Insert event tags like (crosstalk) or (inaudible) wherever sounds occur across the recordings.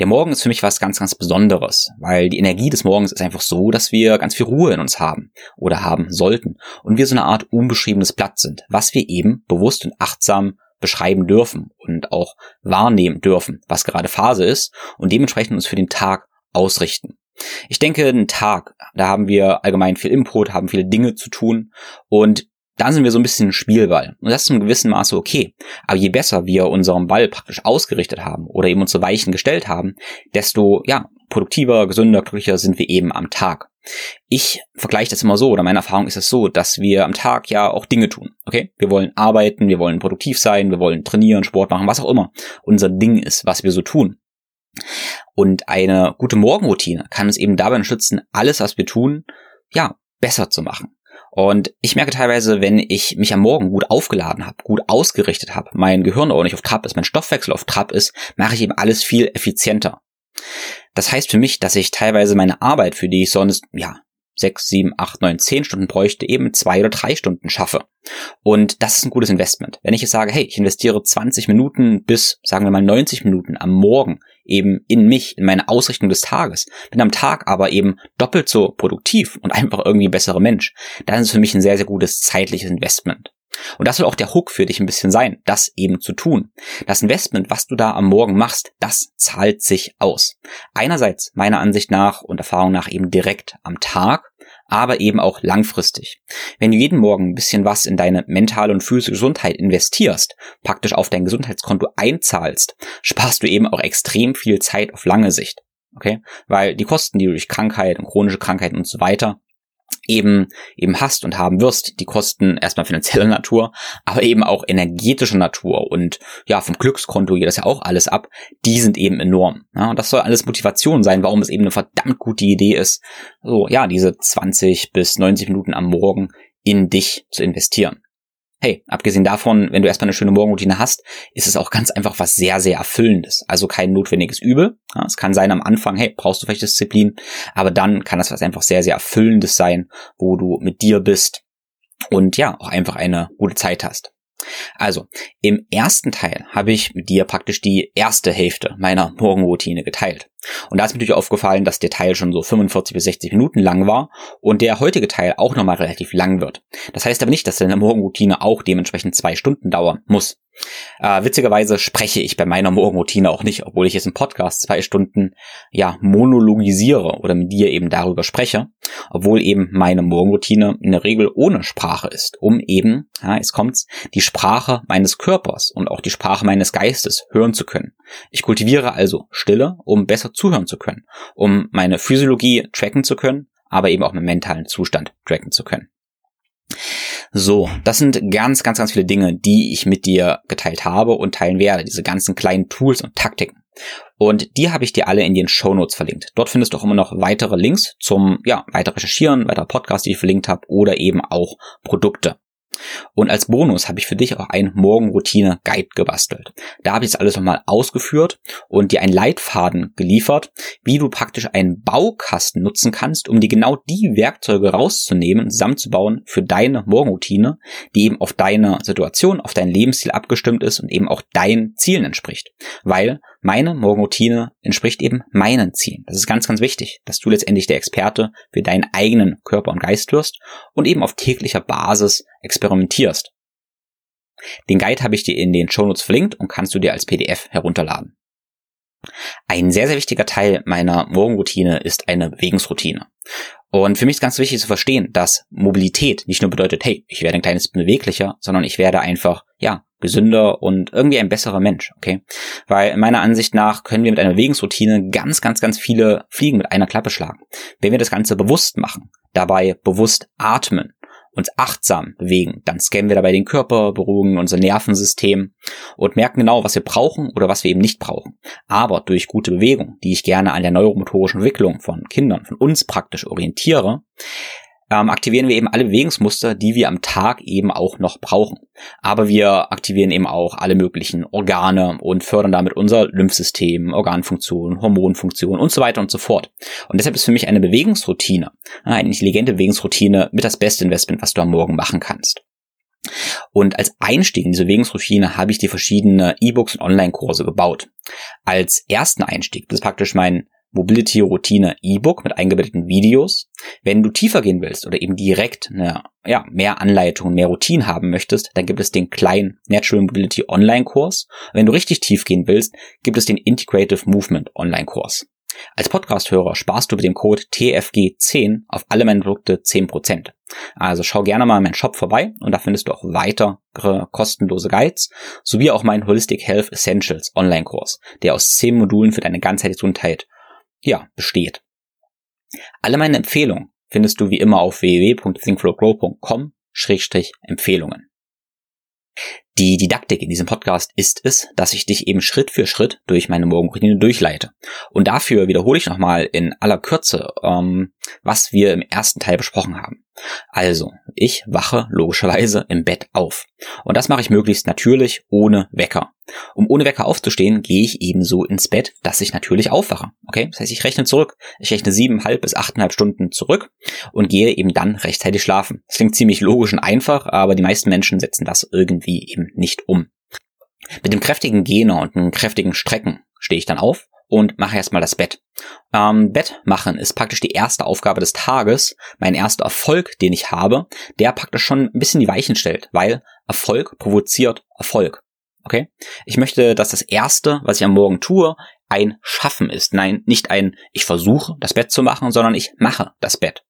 Der Morgen ist für mich was ganz, ganz Besonderes, weil die Energie des Morgens ist einfach so, dass wir ganz viel Ruhe in uns haben oder haben sollten und wir so eine Art unbeschriebenes Blatt sind, was wir eben bewusst und achtsam beschreiben dürfen und auch wahrnehmen dürfen, was gerade Phase ist und dementsprechend uns für den Tag ausrichten. Ich denke, ein Tag, da haben wir allgemein viel Input, haben viele Dinge zu tun und da sind wir so ein bisschen Spielball. Und das ist in gewissem Maße okay. Aber je besser wir unseren Ball praktisch ausgerichtet haben oder eben unsere Weichen gestellt haben, desto, ja, produktiver, gesünder, glücklicher sind wir eben am Tag. Ich vergleiche das immer so, oder meine Erfahrung ist es so, dass wir am Tag ja auch Dinge tun. Okay? Wir wollen arbeiten, wir wollen produktiv sein, wir wollen trainieren, Sport machen, was auch immer unser Ding ist, was wir so tun. Und eine gute Morgenroutine kann uns eben dabei unterstützen, alles, was wir tun, ja, besser zu machen. Und ich merke teilweise, wenn ich mich am Morgen gut aufgeladen habe, gut ausgerichtet habe, mein Gehirn ordentlich auf Trab ist, mein Stoffwechsel auf Trab ist, mache ich eben alles viel effizienter. Das heißt für mich, dass ich teilweise meine Arbeit, für die ich sonst, ja, sechs, sieben, acht, neun, zehn Stunden bräuchte, eben zwei oder drei Stunden schaffe. Und das ist ein gutes Investment. Wenn ich jetzt sage, hey, ich investiere 20 Minuten bis, sagen wir mal, 90 Minuten am Morgen eben in mich, in meine Ausrichtung des Tages, bin am Tag aber eben doppelt so produktiv und (laughs) einfach irgendwie ein besserer Mensch, dann ist es für mich ein sehr, sehr gutes zeitliches Investment. Und das soll auch der Hook für dich ein bisschen sein, das eben zu tun. Das Investment, was du da am Morgen machst, das zahlt sich aus. Einerseits meiner Ansicht nach und Erfahrung nach eben direkt am Tag, aber eben auch langfristig. Wenn du jeden Morgen ein bisschen was in deine mentale und physische Gesundheit investierst, praktisch auf dein Gesundheitskonto einzahlst, sparst du eben auch extrem viel Zeit auf lange Sicht. Okay? Weil die Kosten, die du durch Krankheit und chronische Krankheiten und so weiter eben eben hast und haben wirst, die Kosten erstmal finanzieller (laughs) Natur, aber eben auch energetischer Natur und ja, vom Glückskonto geht das ja auch alles ab, die sind eben enorm. Ja, und das soll alles Motivation sein, warum es eben eine verdammt gute Idee ist, so ja, diese 20 bis 90 Minuten am Morgen in dich zu investieren hey, abgesehen davon, wenn du erstmal eine schöne Morgenroutine hast, ist es auch ganz einfach was sehr, sehr Erfüllendes. Also kein notwendiges Übel. Ja, es kann sein am Anfang, hey, brauchst du vielleicht Disziplin, aber dann kann das was einfach sehr, sehr Erfüllendes sein, wo du mit dir bist und ja, auch einfach eine gute Zeit hast. Also, im ersten Teil habe ich mit dir praktisch die erste Hälfte meiner Morgenroutine geteilt. Und da ist mir natürlich aufgefallen, dass der Teil schon so 45 bis 60 Minuten lang war und der heutige Teil auch nochmal relativ lang wird. Das heißt aber nicht, dass deine Morgenroutine auch dementsprechend zwei Stunden dauern muss. Äh, witzigerweise spreche ich bei meiner Morgenroutine auch nicht, obwohl ich jetzt im Podcast zwei Stunden ja monologisiere oder mit dir eben darüber spreche, obwohl eben meine Morgenroutine in der Regel ohne Sprache ist, um eben, ja, es kommt's, die Sprache meines Körpers und auch die Sprache meines Geistes hören zu können. Ich kultiviere also Stille, um besser zuhören zu können, um meine Physiologie tracken zu können, aber eben auch meinen mentalen Zustand tracken zu können. So, das sind ganz, ganz, ganz viele Dinge, die ich mit dir geteilt habe und teilen werde. Diese ganzen kleinen Tools und Taktiken. Und die habe ich dir alle in den Show Notes verlinkt. Dort findest du auch immer noch weitere Links zum, ja, weiter recherchieren, weiter Podcasts, die ich verlinkt habe oder eben auch Produkte. Und als Bonus habe ich für dich auch ein Morgenroutine-Guide gebastelt. Da habe ich jetzt alles nochmal ausgeführt und dir einen Leitfaden geliefert, wie du praktisch einen Baukasten nutzen kannst, um dir genau die Werkzeuge rauszunehmen, zusammenzubauen für deine Morgenroutine, die eben auf deine Situation, auf dein Lebensstil abgestimmt ist und eben auch deinen Zielen entspricht. Weil meine Morgenroutine entspricht eben meinen Zielen. Das ist ganz, ganz wichtig, dass du letztendlich der Experte für deinen eigenen Körper und Geist wirst und eben auf täglicher Basis experimentierst. Den Guide habe ich dir in den Shownotes verlinkt und kannst du dir als PDF herunterladen. Ein sehr, sehr wichtiger Teil meiner Morgenroutine ist eine Bewegungsroutine. Und für mich ist ganz wichtig zu verstehen, dass Mobilität nicht nur bedeutet, hey, ich werde ein kleines beweglicher, sondern ich werde einfach, ja, gesünder und irgendwie ein besserer Mensch, okay? Weil meiner Ansicht nach können wir mit einer Bewegungsroutine ganz, ganz, ganz viele Fliegen mit einer Klappe schlagen. Wenn wir das Ganze bewusst machen, dabei bewusst atmen uns achtsam bewegen, dann scannen wir dabei den Körper, beruhigen unser Nervensystem und merken genau, was wir brauchen oder was wir eben nicht brauchen. Aber durch gute Bewegung, die ich gerne an der neuromotorischen Entwicklung von Kindern, von uns praktisch orientiere, ähm, aktivieren wir eben alle Bewegungsmuster, die wir am Tag eben auch noch brauchen. Aber wir aktivieren eben auch alle möglichen Organe und fördern damit unser Lymphsystem, Organfunktion, Hormonfunktion und so weiter und so fort. Und deshalb ist für mich eine Bewegungsroutine, eine intelligente Bewegungsroutine mit das beste Investment, was du am Morgen machen kannst. Und als Einstieg in diese Bewegungsroutine habe ich die verschiedenen E-Books und Online-Kurse gebaut. Als ersten Einstieg, das ist praktisch mein Mobility Routine E-Book mit eingebetteten Videos. Wenn du tiefer gehen willst oder eben direkt eine, ja, mehr Anleitungen, mehr Routinen haben möchtest, dann gibt es den kleinen Natural Mobility Online Kurs. Wenn du richtig tief gehen willst, gibt es den Integrative Movement Online Kurs. Als Podcast-Hörer sparst du mit dem Code TFG10 auf alle meine Produkte 10%. Also schau gerne mal in meinen Shop vorbei und da findest du auch weitere kostenlose Guides sowie auch meinen Holistic Health Essentials Online-Kurs, der aus 10 Modulen für deine ganzheitliche Gesundheit ja, besteht. Alle meine Empfehlungen findest du wie immer auf www.thinkflowgrow.com-empfehlungen. Die Didaktik in diesem Podcast ist es, dass ich dich eben Schritt für Schritt durch meine Morgenroutine durchleite. Und dafür wiederhole ich nochmal in aller Kürze, ähm, was wir im ersten Teil besprochen haben. Also, ich wache logischerweise im Bett auf. Und das mache ich möglichst natürlich ohne Wecker. Um ohne Wecker aufzustehen, gehe ich ebenso ins Bett, dass ich natürlich aufwache. Okay? Das heißt, ich rechne zurück. Ich rechne siebeneinhalb bis achteinhalb Stunden zurück und gehe eben dann rechtzeitig schlafen. Das klingt ziemlich logisch und einfach, aber die meisten Menschen setzen das irgendwie eben nicht um. Mit dem kräftigen Gene und einem kräftigen Strecken stehe ich dann auf und mache erstmal das Bett. Ähm, Bett machen ist praktisch die erste Aufgabe des Tages, mein erster Erfolg, den ich habe, der praktisch schon ein bisschen die Weichen stellt, weil Erfolg provoziert Erfolg. Okay? Ich möchte, dass das erste, was ich am Morgen tue, ein Schaffen ist. Nein, nicht ein ich versuche, das Bett zu machen, sondern ich mache das Bett.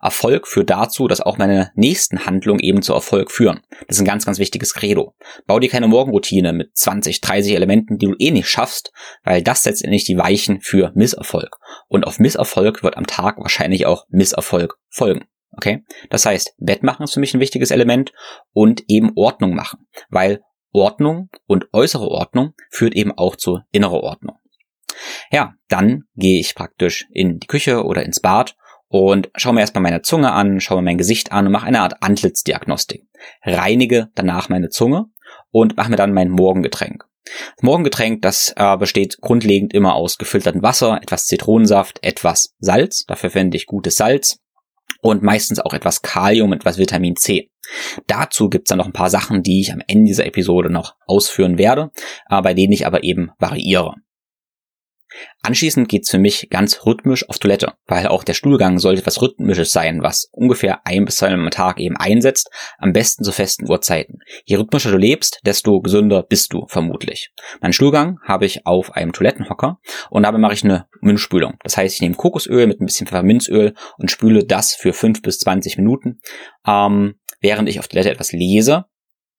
Erfolg führt dazu, dass auch meine nächsten Handlungen eben zu Erfolg führen. Das ist ein ganz, ganz wichtiges Credo. Bau dir keine Morgenroutine mit 20, 30 Elementen, die du eh nicht schaffst, weil das setzt endlich die Weichen für Misserfolg. Und auf Misserfolg wird am Tag wahrscheinlich auch Misserfolg folgen. Okay? Das heißt, Bett machen ist für mich ein wichtiges Element und eben Ordnung machen, weil Ordnung und äußere Ordnung führt eben auch zu innerer Ordnung. Ja, dann gehe ich praktisch in die Küche oder ins Bad und schaue mir erstmal meine Zunge an, schaue mir mein Gesicht an und mache eine Art Antlitzdiagnostik. Reinige danach meine Zunge und mache mir dann mein Morgengetränk. Das Morgengetränk, das äh, besteht grundlegend immer aus gefiltertem Wasser, etwas Zitronensaft, etwas Salz. Dafür verwende ich gutes Salz und meistens auch etwas Kalium, etwas Vitamin C. Dazu gibt's dann noch ein paar Sachen, die ich am Ende dieser Episode noch ausführen werde, äh, bei denen ich aber eben variiere. Anschließend geht's für mich ganz rhythmisch auf Toilette, weil auch der Stuhlgang sollte etwas Rhythmisches sein, was ungefähr ein bis zwei Mal am Tag eben einsetzt, am besten zu festen Uhrzeiten. Je rhythmischer du lebst, desto gesünder bist du vermutlich. Mein Stuhlgang habe ich auf einem Toilettenhocker und dabei mache ich eine Mundspülung. Das heißt, ich nehme Kokosöl mit ein bisschen Pfefferminzöl und spüle das für fünf bis zwanzig Minuten, ähm, während ich auf Toilette etwas lese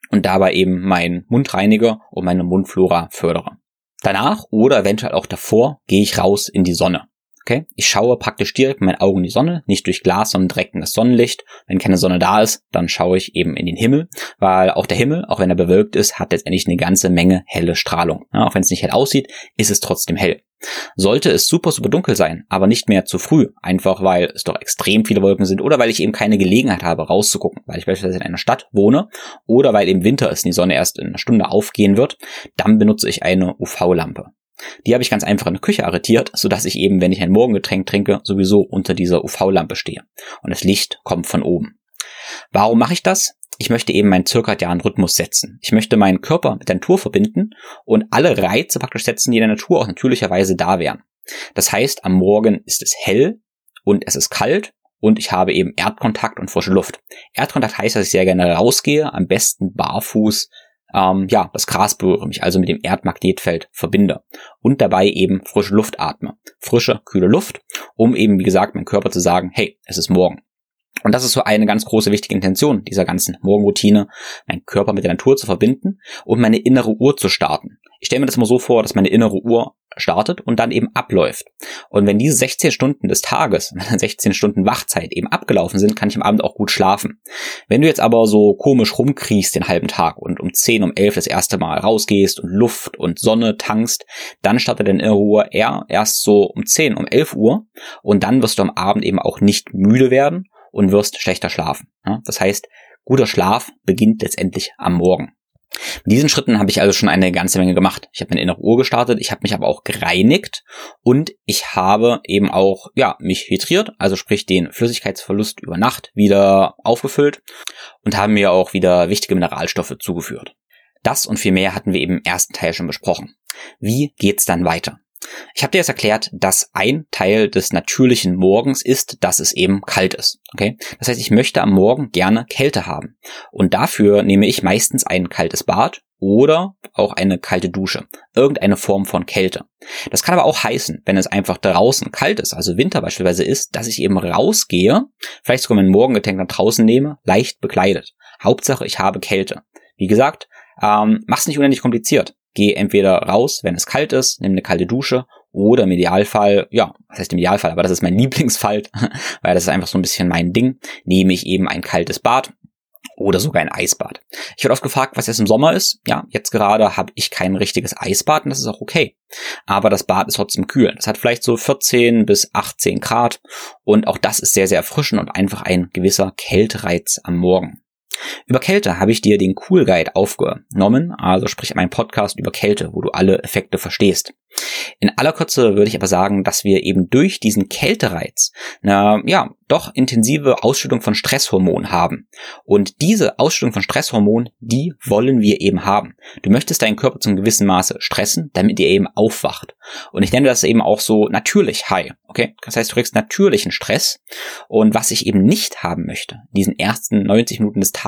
und dabei eben meinen Mundreiniger und meine Mundflora fördere. Danach oder eventuell auch davor gehe ich raus in die Sonne. Okay? Ich schaue praktisch direkt mit meinen Augen in die Sonne, nicht durch Glas, sondern direkt in das Sonnenlicht. Wenn keine Sonne da ist, dann schaue ich eben in den Himmel, weil auch der Himmel, auch wenn er bewölkt ist, hat letztendlich eine ganze Menge helle Strahlung. Ja, auch wenn es nicht hell aussieht, ist es trotzdem hell. Sollte es super, super dunkel sein, aber nicht mehr zu früh, einfach weil es doch extrem viele Wolken sind oder weil ich eben keine Gelegenheit habe, rauszugucken, weil ich beispielsweise in einer Stadt wohne oder weil im Winter ist und die Sonne erst in einer Stunde aufgehen wird, dann benutze ich eine UV-Lampe. Die habe ich ganz einfach in der Küche arretiert, sodass ich eben, wenn ich ein Morgengetränk trinke, sowieso unter dieser UV-Lampe stehe. Und das Licht kommt von oben. Warum mache ich das? Ich möchte eben meinen zirkadianen Rhythmus setzen. Ich möchte meinen Körper mit der Natur verbinden und alle Reize praktisch setzen, die in der Natur auch natürlicherweise da wären. Das heißt, am Morgen ist es hell und es ist kalt und ich habe eben Erdkontakt und frische Luft. Erdkontakt heißt, dass ich sehr gerne rausgehe, am besten barfuß ähm, ja, das Gras berühre, mich also mit dem Erdmagnetfeld verbinde und dabei eben frische Luft atme. Frische, kühle Luft, um eben, wie gesagt, meinem Körper zu sagen, hey, es ist morgen. Und das ist so eine ganz große wichtige Intention dieser ganzen Morgenroutine, meinen Körper mit der Natur zu verbinden und meine innere Uhr zu starten. Ich stelle mir das immer so vor, dass meine innere Uhr startet und dann eben abläuft. Und wenn diese 16 Stunden des Tages, (laughs) meine 16 Stunden Wachzeit eben abgelaufen sind, kann ich am Abend auch gut schlafen. Wenn du jetzt aber so komisch rumkriechst den halben Tag und um 10, um 11 das erste Mal rausgehst und Luft und Sonne tankst, dann startet deine Uhr eher erst so um 10, um 11 Uhr und dann wirst du am Abend eben auch nicht müde werden und wirst schlechter schlafen. Das heißt, guter Schlaf beginnt letztendlich am Morgen. Mit diesen Schritten habe ich also schon eine ganze Menge gemacht. Ich habe meine innere Uhr gestartet, ich habe mich aber auch gereinigt und ich habe eben auch ja mich hydriert, also sprich den Flüssigkeitsverlust über Nacht wieder aufgefüllt und haben mir auch wieder wichtige Mineralstoffe zugeführt. Das und viel mehr hatten wir eben im ersten Teil schon besprochen. Wie geht's dann weiter? Ich habe dir jetzt erklärt, dass ein Teil des natürlichen Morgens ist, dass es eben kalt ist. Okay? Das heißt, ich möchte am Morgen gerne Kälte haben. Und dafür nehme ich meistens ein kaltes Bad oder auch eine kalte Dusche. Irgendeine Form von Kälte. Das kann aber auch heißen, wenn es einfach draußen kalt ist, also Winter beispielsweise ist, dass ich eben rausgehe, vielleicht sogar mein Morgengetränk nach draußen nehme, leicht bekleidet. Hauptsache, ich habe Kälte. Wie gesagt, ähm, mach's nicht unendlich kompliziert geh entweder raus, wenn es kalt ist, nimm eine kalte Dusche oder im Idealfall, ja, was heißt im Idealfall, aber das ist mein (laughs) Lieblingsfall, weil das ist einfach so ein bisschen mein Ding, nehme ich eben ein kaltes Bad oder sogar ein Eisbad. Ich werde oft gefragt, was jetzt im Sommer ist. Ja, jetzt gerade habe ich kein richtiges Eisbad und das ist auch okay. Aber das Bad ist trotzdem kühl. Das hat vielleicht so 14 bis 18 Grad und auch das ist sehr, sehr erfrischend und einfach ein gewisser Kältereiz am Morgen. Über Kälte habe ich dir den Cool Guide aufgenommen, also sprich mein Podcast über Kälte, wo du alle Effekte verstehst. In aller Kürze würde ich aber sagen, dass wir eben durch diesen Kältereiz eine, ja, doch intensive Ausschüttung von Stresshormonen haben. Und diese Ausschüttung von Stresshormonen, die wollen wir eben haben. Du möchtest deinen Körper zum gewissen Maße stressen, damit er eben aufwacht. Und ich nenne das eben auch so natürlich High. Okay? Das heißt, du kriegst natürlichen Stress. Und was ich eben nicht haben möchte, diesen ersten 90 Minuten des Tages,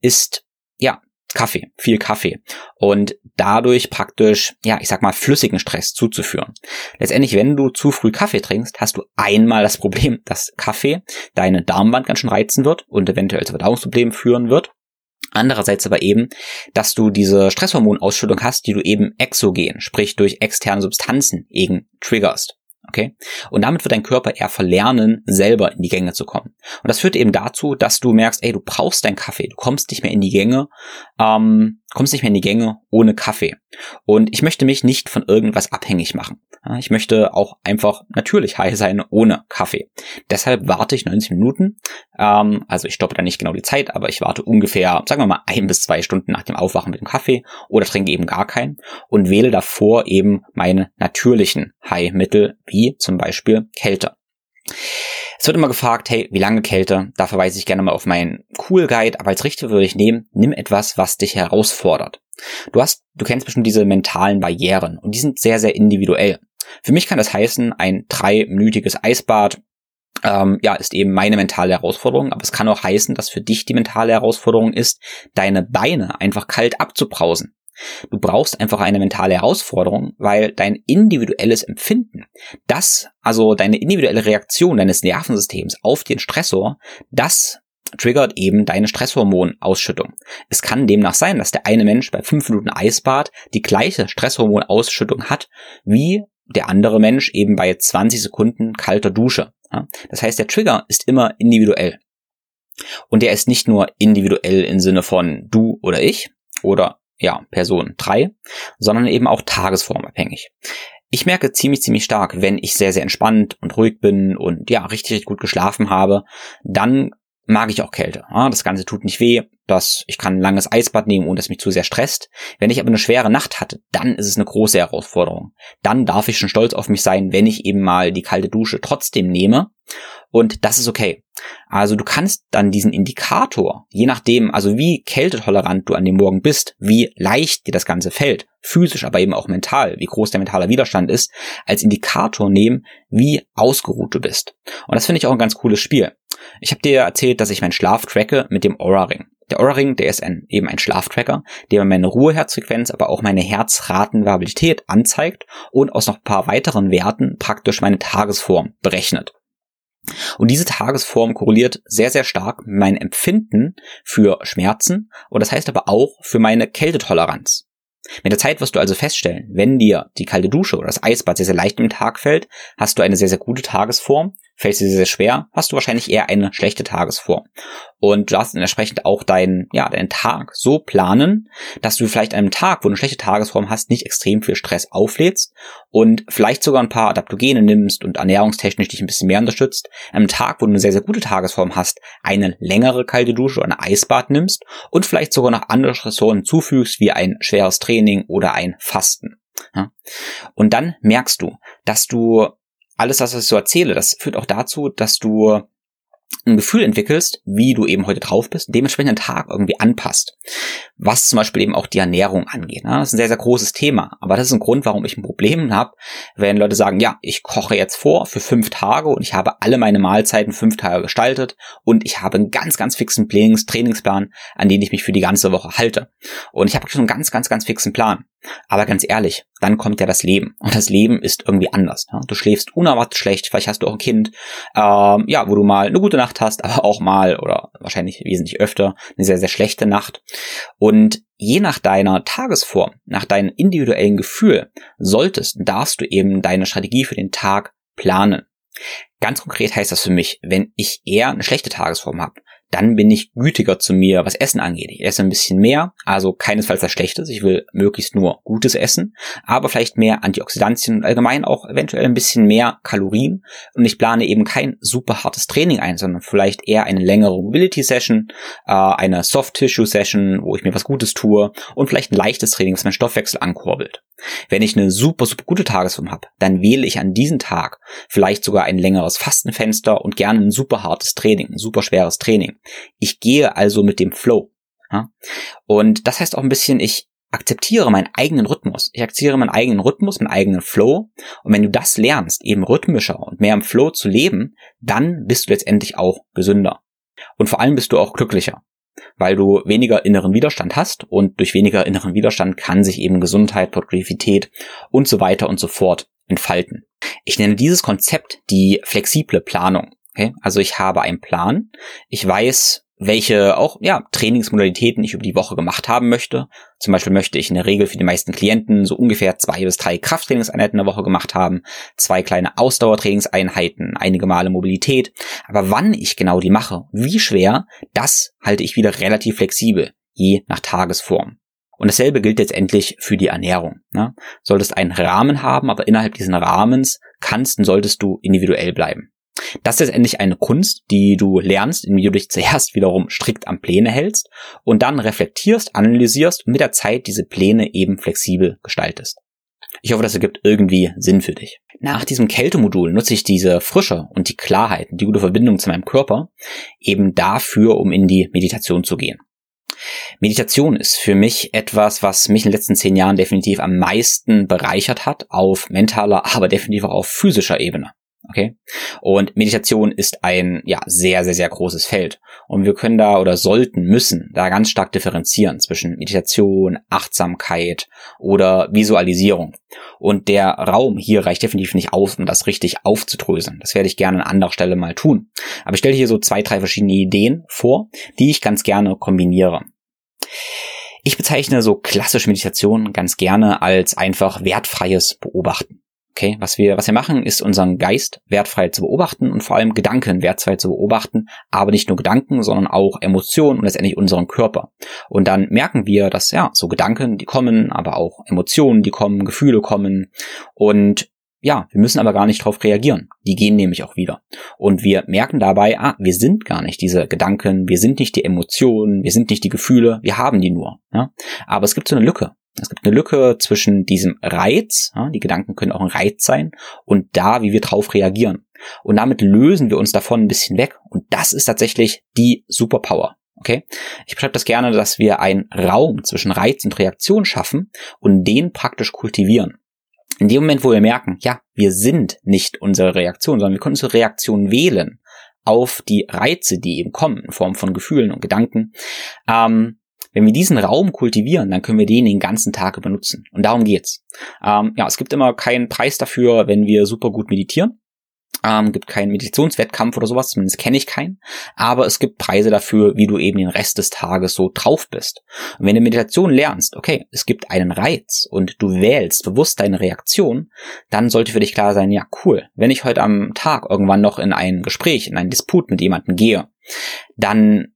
ist ja, Kaffee, viel Kaffee und dadurch praktisch, ja, ich sag mal, flüssigen Stress zuzuführen. Letztendlich, wenn du zu früh Kaffee trinkst, hast du einmal das Problem, dass Kaffee deine Darmwand ganz schön reizen wird und eventuell zu Verdauungsproblemen führen wird. Andererseits aber eben, dass du diese Stresshormonausschüttung hast, die du eben exogen, sprich durch externe Substanzen eben triggerst. Okay? Und damit wird dein Körper eher verlernen, selber in die Gänge zu kommen. Und das führt eben dazu, dass du merkst, ey, du brauchst deinen Kaffee, du kommst nicht mehr in die Gänge, ähm, kommst nicht mehr in die Gänge ohne Kaffee. Und ich möchte mich nicht von irgendwas abhängig machen. Ich möchte auch einfach natürlich high sein ohne Kaffee. Deshalb warte ich 90 Minuten. Ähm, also ich stoppe da nicht genau die Zeit, aber ich warte ungefähr, sagen wir mal, ein bis zwei Stunden nach dem Aufwachen mit dem Kaffee oder trinke eben gar keinen und wähle davor eben meine natürlichen High-Mittel, wie zum Beispiel Kälte. Es wird immer gefragt, hey, wie lange Kälte? Da verweise ich gerne mal auf meinen Cool Guide, aber als Richter würde ich nehmen, nimm etwas, was dich herausfordert. Du hast, du kennst bestimmt diese mentalen Barrieren und die sind sehr, sehr individuell. Für mich kann das heißen, ein dreiminütiges Eisbad ähm, ja, ist eben meine mentale Herausforderung, aber es kann auch heißen, dass für dich die mentale Herausforderung ist, deine Beine einfach kalt abzubrausen. Du brauchst einfach eine mentale Herausforderung, weil dein individuelles Empfinden, das, also deine individuelle Reaktion deines Nervensystems auf den Stressor, das triggert eben deine Stresshormonausschüttung. Es kann demnach sein, dass der eine Mensch bei fünf Minuten Eisbad die gleiche Stresshormonausschüttung hat wie der andere Mensch eben bei 20 Sekunden kalter Dusche. Das heißt, der Trigger ist immer individuell. Und der ist nicht nur individuell im Sinne von du oder ich oder ja, Person 3, sondern eben auch tagesformabhängig. Ich merke ziemlich, ziemlich stark, wenn ich sehr, sehr entspannt und ruhig bin und ja, richtig, richtig gut geschlafen habe, dann mag ich auch Kälte. das Ganze tut nicht weh, dass ich kann ein langes Eisbad nehmen, ohne dass mich zu sehr stresst. Wenn ich aber eine schwere Nacht hatte, dann ist es eine große Herausforderung. Dann darf ich schon stolz auf mich sein, wenn ich eben mal die kalte Dusche trotzdem nehme. Und das ist okay. Also du kannst dann diesen Indikator, je nachdem, also wie kältetolerant du an dem Morgen bist, wie leicht dir das Ganze fällt, physisch, aber eben auch mental, wie groß der mentale Widerstand ist, als Indikator nehmen, wie ausgeruht du bist. Und das finde ich auch ein ganz cooles Spiel. Ich habe dir erzählt, dass ich meinen Schlaf tracke mit dem Aura-Ring. Der Aura-Ring, der ist ein, eben ein Schlaftracker, der meine Ruheherzfrequenz, aber auch meine Herzratenvariabilität anzeigt und aus noch ein paar weiteren Werten praktisch meine Tagesform berechnet. Und diese Tagesform korreliert sehr, sehr stark mit meinem Empfinden für Schmerzen und das heißt aber auch für meine Kältetoleranz. Mit der Zeit wirst du also feststellen, wenn dir die kalte Dusche oder das Eisbad sehr, sehr leicht im Tag fällt, hast du eine sehr, sehr gute Tagesform. Fällt dir sehr, schwer, hast du wahrscheinlich eher eine schlechte Tagesform. Und du darfst entsprechend auch deinen, ja, deinen Tag so planen, dass du vielleicht an einem Tag, wo du eine schlechte Tagesform hast, nicht extrem viel Stress auflädst und vielleicht sogar ein paar Adaptogene nimmst und ernährungstechnisch dich ein bisschen mehr unterstützt. An einem Tag, wo du eine sehr, sehr gute Tagesform hast, eine längere kalte Dusche oder ein Eisbad nimmst und vielleicht sogar noch andere Stressoren zufügst, wie ein schweres Training oder ein Fasten. Und dann merkst du, dass du alles, was ich so erzähle, das führt auch dazu, dass du ein Gefühl entwickelst, wie du eben heute drauf bist, dementsprechend den Tag irgendwie anpasst. Was zum Beispiel eben auch die Ernährung angeht. Ne? Das ist ein sehr, sehr großes Thema. Aber das ist ein Grund, warum ich ein Problem habe, wenn Leute sagen, ja, ich koche jetzt vor für fünf Tage und ich habe alle meine Mahlzeiten fünf Tage gestaltet und ich habe einen ganz, ganz fixen Trainingsplan, an den ich mich für die ganze Woche halte. Und ich habe schon einen ganz, ganz, ganz fixen Plan. Aber ganz ehrlich, dann kommt ja das Leben. Und das Leben ist irgendwie anders. Ja? Du schläfst unerwartet schlecht, vielleicht hast du auch ein Kind, ähm, ja, wo du mal eine gute Nacht hast, (laughs) aber auch mal oder wahrscheinlich wesentlich öfter eine sehr, sehr schlechte Nacht. Und je nach deiner Tagesform, nach deinem individuellen Gefühl, solltest, darfst du eben deine Strategie für den Tag planen. Ganz konkret heißt das für mich, wenn ich eher eine schlechte Tagesform habe, dann bin ich gütiger zu mir, was Essen angeht. Ich esse ein bisschen mehr, also keinesfalls das Schlechtes. Ich will möglichst nur gutes Essen, aber vielleicht mehr Antioxidantien und allgemein auch eventuell ein bisschen mehr Kalorien. Und ich plane eben kein super hartes Training ein, sondern vielleicht eher eine längere Mobility Session, äh, eine Soft Tissue Session, wo ich mir was Gutes tue und vielleicht ein leichtes Training, was meinen Stoffwechsel ankurbelt. Wenn ich eine super, super gute Tagesform habe, dann wähle ich an diesem Tag vielleicht sogar ein längeres Fastenfenster und gerne ein super hartes Training, ein super schweres Training. Ich gehe also mit dem Flow. Ja? Und das heißt auch ein bisschen, ich akzeptiere meinen eigenen Rhythmus. Ich akzeptiere meinen eigenen Rhythmus, meinen eigenen Flow. Und wenn du das lernst, eben rhythmischer und mehr im Flow zu leben, dann bist du letztendlich auch gesünder. Und vor allem bist du auch glücklicher, weil du weniger inneren Widerstand hast und durch weniger inneren Widerstand kann sich eben Gesundheit, Produktivität und so weiter und so fort entfalten. Ich nenne dieses Konzept die flexible Planung. Okay? Also ich habe einen Plan. Ich weiß, welche auch ja, Trainingsmodalitäten ich über die Woche gemacht haben möchte. Zum Beispiel möchte ich in der Regel für die meisten Klienten so ungefähr zwei bis drei Krafttrainingseinheiten in der Woche gemacht haben, zwei kleine Ausdauertrainingseinheiten, einige Male Mobilität. Aber wann ich genau die mache, wie schwer, das halte ich wieder relativ flexibel, je nach Tagesform. Und dasselbe gilt letztendlich für die Ernährung. Ne? Solltest einen Rahmen haben, aber innerhalb diesen Rahmens kannst und solltest du individuell bleiben. Das ist endlich eine Kunst, die du lernst, indem du dich zuerst wiederum strikt am Pläne hältst und dann reflektierst, analysierst und mit der Zeit diese Pläne eben flexibel gestaltest. Ich hoffe, das ergibt irgendwie Sinn für dich. Nach diesem Kältemodul nutze ich diese Frische und die Klarheit die gute Verbindung zu meinem Körper eben dafür, um in die Meditation zu gehen. Meditation ist für mich etwas, was mich in den letzten zehn Jahren definitiv am meisten bereichert hat, auf mentaler, aber definitiv auch auf physischer Ebene. Okay. Und Meditation ist ein, ja, sehr, sehr, sehr großes Feld. Und wir können da oder sollten, müssen da ganz stark differenzieren zwischen Meditation, Achtsamkeit oder Visualisierung. Und der Raum hier reicht definitiv nicht aus, um das richtig aufzudröseln. Das werde ich gerne an anderer Stelle mal tun. Aber ich stelle hier so zwei, drei verschiedene Ideen vor, die ich ganz gerne kombiniere. Ich bezeichne so klassische Meditation ganz gerne als einfach wertfreies Beobachten. Okay, was wir, was wir machen, ist unseren Geist wertfrei zu beobachten und vor allem Gedanken wertfrei zu beobachten, aber nicht nur Gedanken, sondern auch Emotionen und letztendlich unseren Körper. Und dann merken wir, dass ja, so Gedanken, die kommen, aber auch Emotionen, die kommen, Gefühle kommen und ja, wir müssen aber gar nicht darauf reagieren. Die gehen nämlich auch wieder. Und wir merken dabei, ah, wir sind gar nicht diese Gedanken, wir sind nicht die Emotionen, wir sind nicht die Gefühle, wir haben die nur. Ja? Aber es gibt so eine Lücke. Es gibt eine Lücke zwischen diesem Reiz, ja, die Gedanken können auch ein Reiz sein, und da, wie wir drauf reagieren. Und damit lösen wir uns davon ein bisschen weg. Und das ist tatsächlich die Superpower. Okay? Ich beschreibe das gerne, dass wir einen Raum zwischen Reiz und Reaktion schaffen und den praktisch kultivieren. In dem Moment, wo wir merken, ja, wir sind nicht unsere Reaktion, sondern wir können unsere Reaktion wählen auf die Reize, die eben kommen, in Form von Gefühlen und Gedanken, ähm, wenn wir diesen Raum kultivieren, dann können wir den den ganzen Tag übernutzen. Und darum geht's. Ähm, ja, es gibt immer keinen Preis dafür, wenn wir super gut meditieren. Ähm, gibt keinen Meditationswettkampf oder sowas, zumindest kenne ich keinen. Aber es gibt Preise dafür, wie du eben den Rest des Tages so drauf bist. Und wenn du Meditation lernst, okay, es gibt einen Reiz und du wählst bewusst deine Reaktion, dann sollte für dich klar sein, ja cool, wenn ich heute am Tag irgendwann noch in ein Gespräch, in einen Disput mit jemandem gehe, dann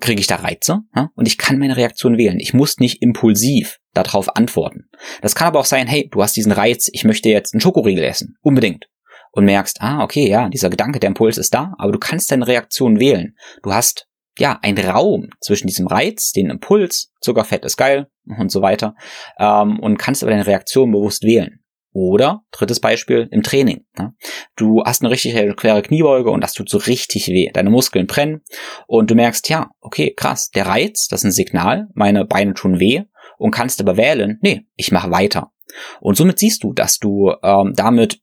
kriege ich da Reize ja? und ich kann meine Reaktion wählen. Ich muss nicht impulsiv darauf antworten. Das kann aber auch sein, hey, du hast diesen Reiz, ich möchte jetzt einen Schokoriegel essen. Unbedingt und merkst, ah, okay, ja, dieser Gedanke, der Impuls ist da, aber du kannst deine Reaktion wählen. Du hast ja einen Raum zwischen diesem Reiz, den Impuls, Zuckerfett ist geil und so weiter, ähm, und kannst aber deine Reaktion bewusst wählen. Oder, drittes Beispiel, im Training. Ne? Du hast eine richtig quere Kniebeuge und das tut so richtig weh. Deine Muskeln brennen und du merkst, ja, okay, krass, der Reiz, das ist ein Signal, meine Beine tun weh und kannst aber wählen, nee, ich mache weiter. Und somit siehst du, dass du ähm, damit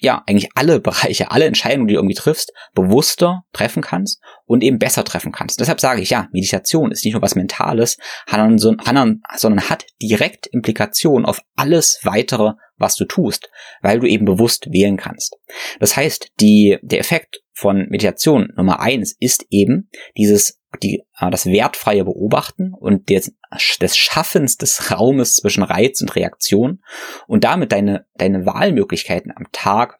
ja, eigentlich alle Bereiche, alle Entscheidungen, die du irgendwie triffst, bewusster treffen kannst und eben besser treffen kannst. Deshalb sage ich ja, Meditation ist nicht nur was Mentales, sondern hat direkt Implikationen auf alles weitere, was du tust, weil du eben bewusst wählen kannst. Das heißt, die, der Effekt von Meditation Nummer eins ist eben dieses die, äh, das wertfreie Beobachten und des, des Schaffens des Raumes zwischen Reiz und Reaktion und damit deine, deine Wahlmöglichkeiten am Tag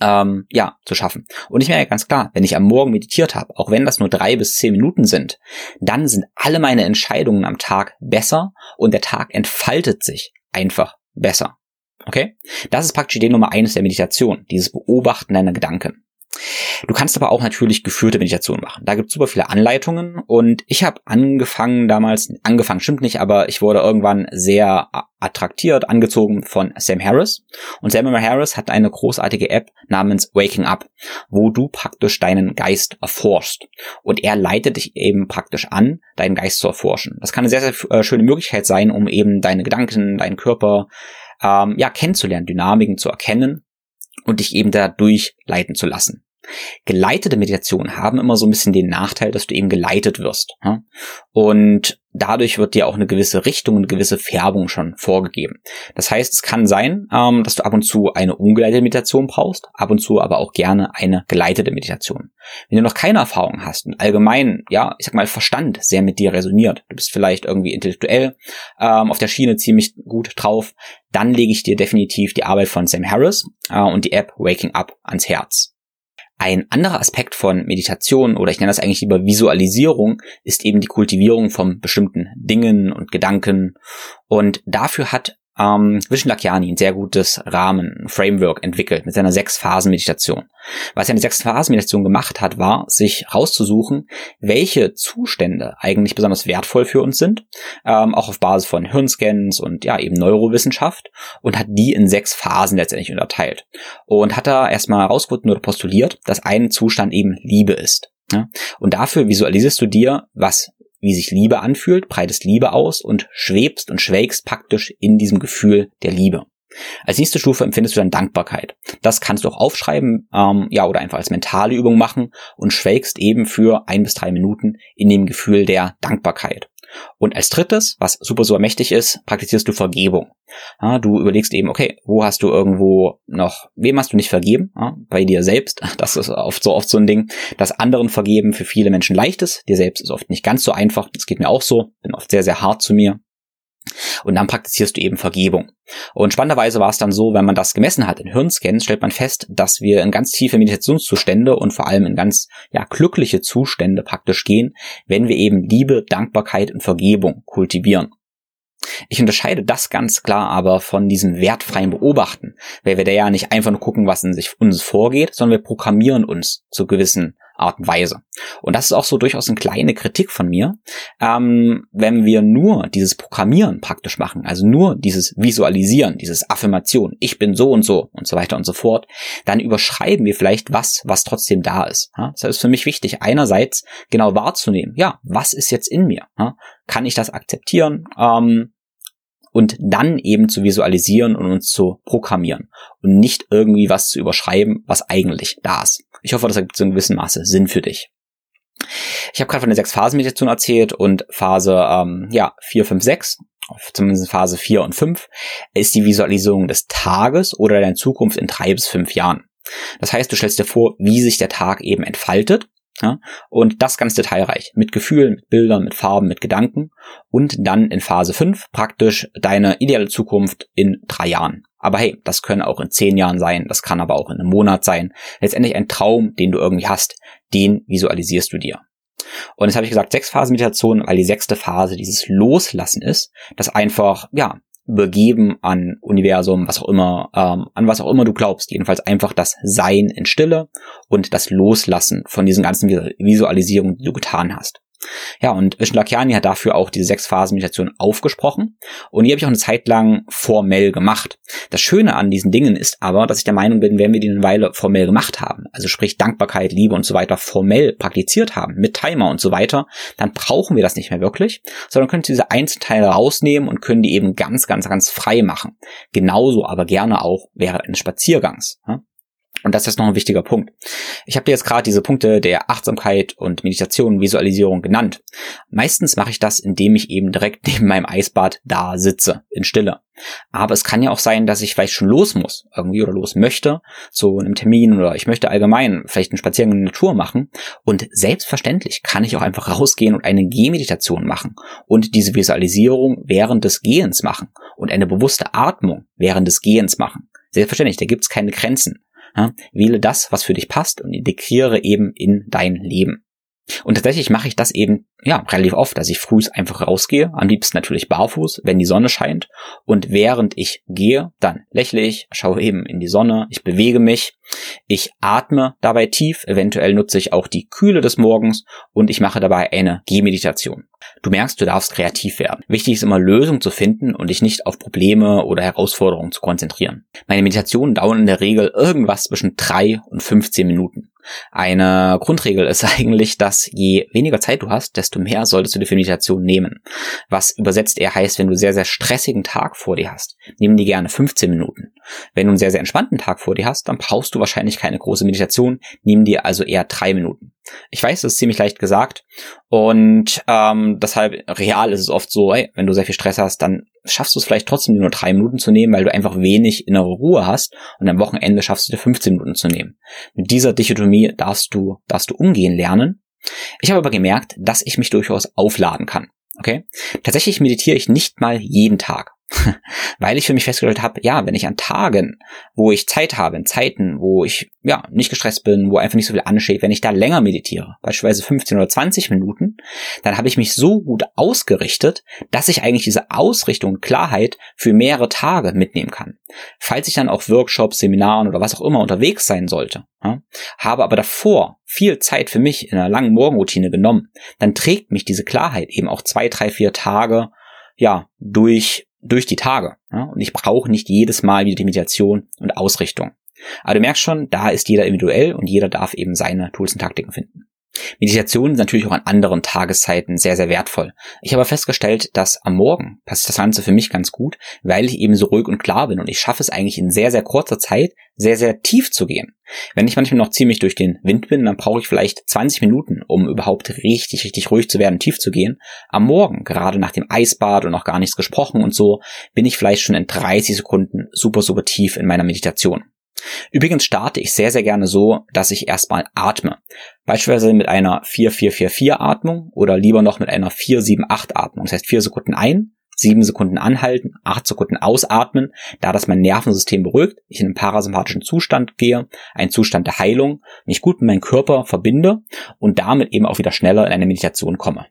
ähm, ja, zu schaffen. Und ich merke ganz klar, wenn ich am Morgen meditiert habe, auch wenn das nur drei bis zehn Minuten sind, dann sind alle meine Entscheidungen am Tag besser und der Tag entfaltet sich einfach besser. Okay? Das ist praktisch Idee Nummer eines der Meditation, dieses Beobachten deiner Gedanken. Du kannst aber auch natürlich geführte Meditation machen. Da gibt es super viele Anleitungen und ich habe angefangen damals, angefangen stimmt nicht, aber ich wurde irgendwann sehr attraktiert, angezogen von Sam Harris. Und Sam Harris hat eine großartige App namens Waking Up, wo du praktisch deinen Geist erforschst. Und er leitet dich eben praktisch an, deinen Geist zu erforschen. Das kann eine sehr, sehr äh, schöne Möglichkeit sein, um eben deine Gedanken, deinen Körper ähm, ja kennenzulernen, Dynamiken zu erkennen und dich eben dadurch leiten zu lassen. Geleitete Meditationen haben immer so ein bisschen den Nachteil, dass du eben geleitet wirst. Und dadurch wird dir auch eine gewisse Richtung, eine gewisse Färbung schon vorgegeben. Das heißt, es kann sein, ähm, dass du ab und zu eine ungeleitete Meditation brauchst, ab und zu aber auch gerne eine geleitete Meditation. Wenn du noch keine Erfahrung hast und allgemein, ja, ich sag mal, Verstand sehr mit dir resoniert, du bist vielleicht irgendwie intellektuell ähm, auf der Schiene ziemlich gut drauf, dann lege ich dir definitiv die Arbeit von Sam Harris äh, und die App Waking Up ans Herz. Ein anderer Aspekt von Meditation oder ich nenne das eigentlich lieber Visualisierung ist eben die Kultivierung von bestimmten Dingen und Gedanken. Und dafür hat ähm, Vishen Lakiani ein sehr gutes Rahmen, ein Framework entwickelt mit seiner Sechs-Phasen-Meditation. Was er in der Sechs-Phasen-Meditation gemacht hat, war, sich rauszusuchen, welche Zustände eigentlich besonders wertvoll für uns sind, ähm, auch auf Basis von Hirnscans und ja eben Neurowissenschaft und hat die in sechs Phasen letztendlich unterteilt. Und hat da erstmal herausgefunden oder postuliert, dass ein Zustand eben Liebe ist. Ja? Und dafür visualisierst du dir, was wie sich Liebe anfühlt, breitest Liebe aus und schwebst und schwelgst praktisch in diesem Gefühl der Liebe. Als nächste Stufe empfindest du dann Dankbarkeit. Das kannst du auch aufschreiben, ähm, ja, oder einfach als mentale Übung machen und schwelgst eben für ein bis drei Minuten in dem Gefühl der Dankbarkeit. Und als drittes, was super, super mächtig ist, praktizierst du Vergebung. Ja, du überlegst eben, okay, wo hast du irgendwo noch, wem hast du nicht vergeben? Ja, bei dir selbst. (laughs) Das ist oft so oft so ein Ding, dass anderen vergeben für viele Menschen leicht ist. Dir selbst ist oft nicht ganz so einfach. Das geht mir auch so. Bin oft sehr, sehr hart zu mir. Und dann praktizierst du eben Vergebung. Und spannenderweise war es dann so, wenn man das gemessen hat in Hirnscans, stellt man fest, dass wir in ganz tiefe Meditationszustände und vor allem in ganz ja, glückliche Zustände praktisch gehen, wenn wir eben Liebe, Dankbarkeit und Vergebung kultivieren. Ich unterscheide das ganz klar aber von diesem wertfreien Beobachten, weil wir da ja nicht einfach nur gucken, was in sich uns vorgeht, sondern wir programmieren uns zu gewissen Art und Weise. Und das ist auch so durchaus eine kleine Kritik von mir, ähm, wenn wir nur dieses Programmieren praktisch machen, also nur dieses Visualisieren, dieses Affirmation, ich bin so und so und so weiter und so fort, dann überschreiben wir vielleicht was, was trotzdem da ist. Ja? Das ist für mich wichtig, einerseits genau wahrzunehmen, ja, was ist jetzt in mir? Ja? Kann ich das akzeptieren? Ähm, und dann eben zu visualisieren und uns zu programmieren und nicht irgendwie was zu überschreiben, was eigentlich da ist. Ich hoffe, das ergibt zu einem gewissen Maße Sinn für dich. Ich habe gerade von der Sechs-Phasen-Meditation erzählt und Phase ähm, ja, 4, 5, 6, zumindest Phase 4 und 5, ist die Visualisierung des Tages oder der Zukunft in drei bis fünf Jahren. Das heißt, du stellst dir vor, wie sich der Tag eben entfaltet ja, und das ganz detailreich, mit Gefühlen, mit Bildern, mit Farben, mit Gedanken und dann in Phase 5 praktisch deine ideale Zukunft in drei Jahren. Aber hey, das können auch in zehn Jahren sein, das kann aber auch in einem Monat sein. Letztendlich ein Traum, den du irgendwie hast, den visualisierst du dir. Und jetzt habe ich gesagt, sechs Phasen Meditation, weil die sechste Phase dieses Loslassen ist, das einfach, ja, übergeben an Universum, was auch immer, ähm, an was auch immer du glaubst. Jedenfalls einfach das Sein in Stille und das Loslassen von diesen ganzen Visualisierungen, die du getan hast. Ja, und Vishnu Lakiani hat dafür auch diese sechs Phasen Meditation aufgesprochen und die habe ich auch eine Zeit lang formell gemacht. Das Schöne an diesen Dingen ist aber, dass ich der Meinung bin, wenn wir die eine Weile formell gemacht haben, also sprich Dankbarkeit, Liebe und so weiter formell praktiziert haben, mit Timer und so weiter, dann brauchen wir das nicht mehr wirklich, sondern können diese Einzelteile rausnehmen und können die eben ganz, ganz, ganz frei machen. Genauso aber gerne auch während eines Spaziergangs. Und das ist noch ein wichtiger Punkt. Ich habe dir jetzt gerade diese Punkte der Achtsamkeit und Meditation, Visualisierung genannt. Meistens mache ich das, indem ich eben direkt (laughs) neben meinem Eisbad da sitze, in Stille. Aber es kann ja auch sein, dass ich vielleicht schon los muss, irgendwie oder los möchte, zu einem Termin oder ich möchte allgemein vielleicht einen Spaziergang in der Natur machen. Und selbstverständlich kann ich auch einfach rausgehen und eine Gehmeditation machen und diese Visualisierung während des Gehens machen und eine bewusste Atmung während des Gehens machen. Selbstverständlich, da gibt es keine Grenzen. Ja, wähle das, was für dich passt und integriere eben in dein Leben. Und tatsächlich mache ich das eben, ja, relativ oft, dass ich frühs einfach rausgehe, am liebsten natürlich barfuß, wenn die Sonne scheint. Und während ich gehe, dann lächle ich, schaue eben in die Sonne, ich bewege mich, ich atme dabei tief, eventuell nutze ich auch die Kühle des Morgens und ich mache dabei eine Gehmeditation. Du merkst, du darfst kreativ werden. Wichtig ist immer Lösungen zu finden und dich nicht auf Probleme oder Herausforderungen zu konzentrieren. Meine Meditationen dauern in der Regel irgendwas zwischen drei und 15 Minuten. Eine Grundregel ist (laughs) eigentlich, dass je weniger Zeit du hast, desto mehr solltest du dir für Meditation nehmen. Was übersetzt eher heißt, wenn du sehr, sehr stressigen Tag vor dir hast, nimm dir gerne 15 Minuten. Wenn du einen sehr, sehr entspannten Tag vor dir hast, dann brauchst du wahrscheinlich keine große Meditation, nimm dir also eher drei Minuten. Ich weiß, das ist ziemlich leicht gesagt und ähm, deshalb real ist es oft so, ey, wenn du sehr viel Stress hast, dann schaffst du es vielleicht trotzdem nur drei Minuten zu nehmen, weil du einfach wenig innere Ruhe hast und am Wochenende schaffst du dir 15 Minuten zu nehmen. Mit dieser Dichotomie darfst du, darfst du umgehen lernen. Ich habe aber gemerkt, dass ich mich durchaus aufladen kann. Okay? Tatsächlich meditiere ich nicht mal jeden Tag. (laughs) Weil ich für mich festgestellt habe, ja, wenn ich an Tagen, wo ich Zeit habe, in Zeiten, wo ich ja nicht gestresst bin, wo einfach nicht so viel ansteht, wenn ich da länger meditiere, beispielsweise 15 oder 20 Minuten, dann habe ich mich so gut ausgerichtet, dass ich eigentlich diese Ausrichtung und Klarheit für mehrere Tage mitnehmen kann. Falls ich dann auch Workshops, Seminaren oder was auch immer unterwegs sein sollte, ja, habe aber davor viel Zeit für mich in einer langen Morgenroutine genommen, dann trägt mich diese Klarheit eben auch zwei, drei, vier Tage ja durch durch die Tage. Ja? Und ich brauche nicht jedes Mal wieder die Meditation und Ausrichtung. Aber du merkst schon, da ist jeder individuell und jeder darf eben seine Tools und Taktiken finden. Meditation ist natürlich auch an anderen Tageszeiten sehr, sehr wertvoll. Ich habe festgestellt, dass am Morgen passt das Ganze für mich ganz gut, weil ich eben so ruhig und klar bin und ich schaffe es eigentlich in sehr, sehr kurzer Zeit sehr, sehr tief zu gehen. Wenn ich manchmal noch ziemlich durch den Wind bin, dann brauche ich vielleicht 20 Minuten, um überhaupt richtig, richtig ruhig zu werden, tief zu gehen. Am Morgen, gerade nach dem Eisbad und noch gar nichts gesprochen und so, bin ich vielleicht schon in 30 Sekunden super, super tief in meiner Meditation. Übrigens starte ich sehr, sehr gerne so, dass ich erstmal atme. Beispielsweise mit einer 4-4-4-4 Atmung oder lieber noch mit einer 4-7-8 Atmung. Das heißt 4 Sekunden ein, 7 Sekunden anhalten, 8 Sekunden ausatmen, da das mein Nervensystem beruhigt, ich in einen parasympathischen Zustand gehe, einen Zustand der Heilung, mich gut mit meinem Körper verbinde und damit eben auch wieder schneller in eine Meditation komme.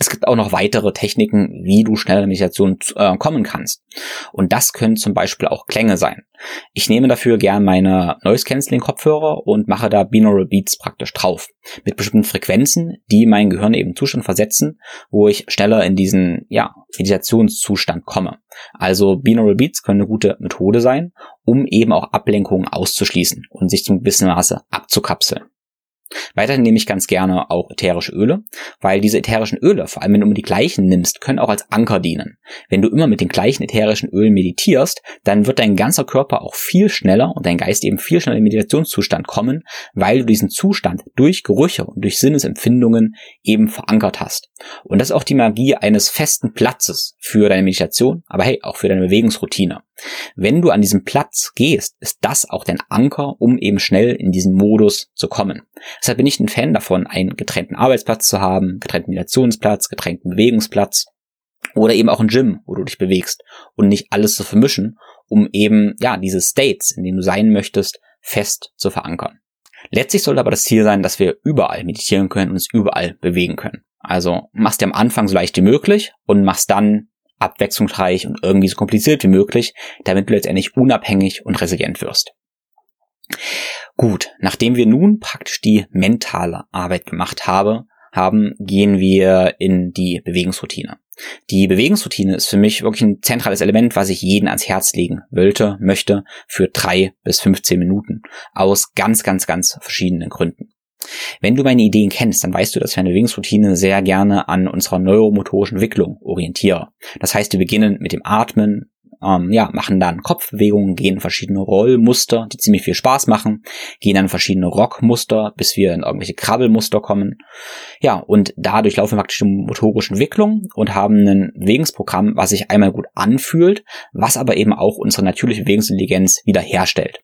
Es gibt auch noch weitere Techniken, wie du schneller in Meditation äh, kommen kannst. Und das können zum Beispiel auch Klänge sein. Ich nehme dafür gern meine Noise Cancelling Kopfhörer und mache da Binaural Beats praktisch drauf. Mit bestimmten Frequenzen, die mein Gehirn eben Zustand versetzen, wo ich schneller in diesen, ja, Meditationszustand komme. Also Binaural Beats können eine gute Methode sein, um eben auch Ablenkungen auszuschließen und sich zum gewissen Maße abzukapseln. Weiterhin nehme ich ganz gerne auch ätherische Öle, weil diese ätherischen Öle, vor allem wenn du immer die gleichen nimmst, können auch als Anker dienen. Wenn du immer mit den gleichen ätherischen Ölen meditierst, dann wird dein ganzer Körper auch viel schneller und dein Geist eben viel schneller in den Meditationszustand kommen, weil du diesen Zustand durch Gerüche und durch Sinnesempfindungen eben verankert hast. Und das ist auch die Magie eines festen Platzes für deine Meditation, aber hey, auch für deine Bewegungsroutine. Wenn du an diesem Platz gehst, ist das auch dein Anker, um eben schnell in diesen Modus zu kommen. Deshalb bin ich ein Fan davon, einen getrennten Arbeitsplatz zu haben, getrennten Meditationsplatz, getrennten Bewegungsplatz oder eben auch ein Gym, wo du dich bewegst und nicht alles zu vermischen, um eben, ja, diese States, in denen du sein möchtest, fest zu verankern. Letztlich sollte aber das Ziel sein, dass wir überall meditieren können und uns überall bewegen können. Also machst dir am Anfang so leicht wie möglich und machst dann abwechslungsreich und irgendwie so kompliziert wie möglich, damit du letztendlich unabhängig und resilient wirst. Gut, nachdem wir nun praktisch die mentale Arbeit gemacht habe, haben, gehen wir in die Bewegungsroutine. Die Bewegungsroutine ist für mich wirklich ein zentrales Element, was ich jeden ans Herz legen wollte, möchte, für drei bis 15 Minuten. Aus ganz, ganz, ganz verschiedenen Gründen. Wenn du meine Ideen kennst, dann weißt du, dass ich eine Bewegungsroutine sehr gerne an unserer neuromotorischen Entwicklung orientiere. Das heißt, wir beginnen mit dem Atmen, ähm, ja, machen dann Kopfbewegungen, gehen in verschiedene Rollmuster, die ziemlich viel Spaß machen, gehen dann verschiedene Rockmuster, bis wir in irgendwelche Krabbelmuster kommen. Ja, und dadurch laufen wir praktisch die motorische Entwicklung und haben ein Bewegungsprogramm, was sich einmal gut anfühlt, was aber eben auch unsere natürliche Bewegungsintelligenz wiederherstellt.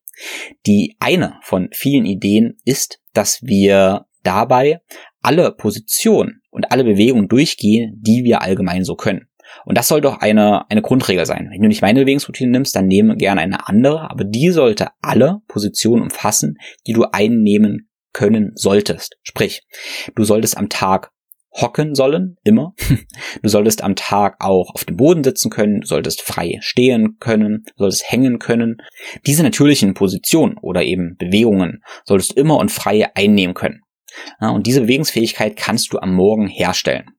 Die eine von vielen Ideen ist, dass wir dabei alle Positionen und alle Bewegungen durchgehen, die wir allgemein so können. Und das soll doch eine, eine Grundregel sein. Wenn du nicht meine Bewegungsroutine nimmst, dann nehme gerne eine andere, aber die sollte alle Positionen umfassen, die du einnehmen können solltest. Sprich, du solltest am Tag hocken sollen, immer. (laughs) Du solltest am Tag auch auf dem Boden sitzen können, du solltest frei stehen können, du solltest hängen können. Diese natürlichen Positionen oder eben Bewegungen solltest du immer und frei einnehmen können. Und diese Bewegungsfähigkeit kannst du am Morgen herstellen.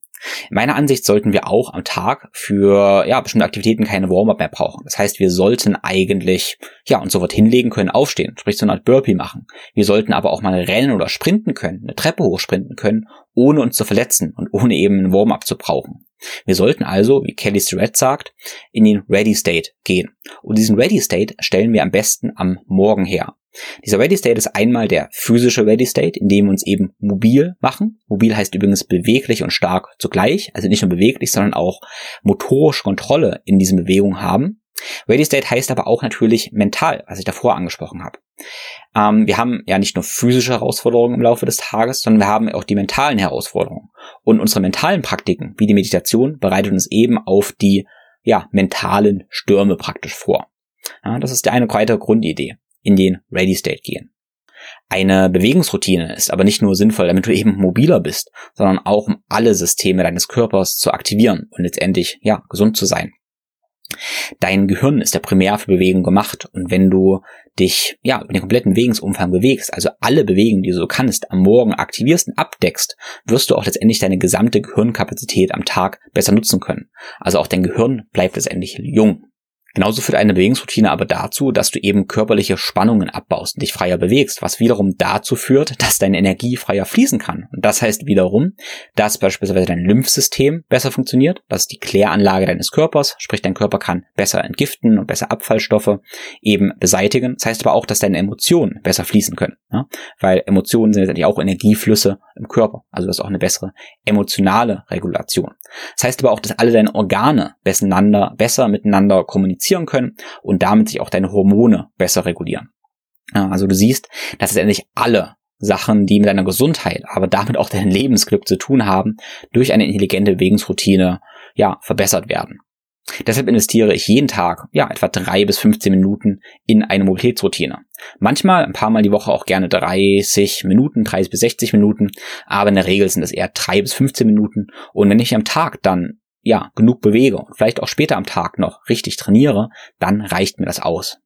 In meiner Ansicht sollten wir auch am Tag für ja, bestimmte Aktivitäten keine Warm-up mehr brauchen. Das heißt, wir sollten eigentlich ja uns sofort hinlegen können, aufstehen, sprich so eine Art Burpee machen. Wir sollten aber auch mal rennen oder sprinten können, eine Treppe hochsprinten können, ohne uns zu verletzen und ohne eben ein Warm-up zu brauchen. Wir sollten also, wie Kelly Starrett sagt, in den Ready State gehen. Und diesen Ready State stellen wir am besten am Morgen her. Dieser Ready State ist einmal der physische Ready State, in dem wir uns eben mobil machen. Mobil heißt übrigens beweglich und stark zugleich, also nicht nur beweglich, sondern auch motorische Kontrolle in diesen Bewegungen haben. Ready State heißt aber auch natürlich mental, was ich davor angesprochen habe. Ähm, wir haben ja nicht nur physische Herausforderungen im Laufe des Tages, sondern wir haben auch die mentalen Herausforderungen. Und unsere mentalen Praktiken, wie die Meditation, bereitet uns eben auf die ja, mentalen Stürme praktisch vor. Ja, das ist eine weitere Grundidee in den Ready State gehen. Eine Bewegungsroutine ist aber nicht nur sinnvoll, damit du eben mobiler bist, sondern auch um alle Systeme deines Körpers zu aktivieren und letztendlich, ja, gesund zu sein. Dein Gehirn ist ja primär für Bewegung gemacht und wenn du dich ja über den kompletten Bewegungsumfang bewegst, also alle Bewegungen, die du so kannst, am Morgen aktivierst und abdeckst, wirst du auch letztendlich deine gesamte Gehirnkapazität am Tag besser nutzen können. Also auch dein Gehirn bleibt letztendlich jung. Genauso führt eine Bewegungsroutine aber dazu, dass du eben körperliche Spannungen abbaust und dich freier bewegst, was wiederum dazu führt, dass deine Energie freier fließen kann. Und das heißt wiederum, dass beispielsweise dein Lymphsystem besser funktioniert, das ist die Kläranlage deines Körpers, sprich dein Körper kann besser entgiften und besser Abfallstoffe eben beseitigen. Das heißt aber auch, dass deine Emotionen besser fließen können, ja? weil Emotionen sind letztendlich auch Energieflüsse im Körper, also das ist auch eine bessere emotionale Regulation. Das heißt aber auch, dass alle deine Organe besser miteinander kommunizieren kommunizieren können und damit sich auch deine Hormone besser regulieren. Also du siehst, dass letztendlich alle Sachen, die mit deiner Gesundheit, aber damit auch deinem Lebensglück zu tun haben, durch eine intelligente Bewegungsroutine, ja, verbessert werden. Deshalb investiere ich jeden Tag, ja, etwa drei bis 15 Minuten in eine Mobilitätsroutine. Manchmal ein paar Mal die Woche auch gerne 30 Minuten, 30 bis 60 Minuten, aber in der Regel sind es eher drei bis 15 Minuten. Und wenn ich am Tag dann ja, genug bewege und vielleicht auch später am Tag noch richtig trainiere, dann reicht mir das aus.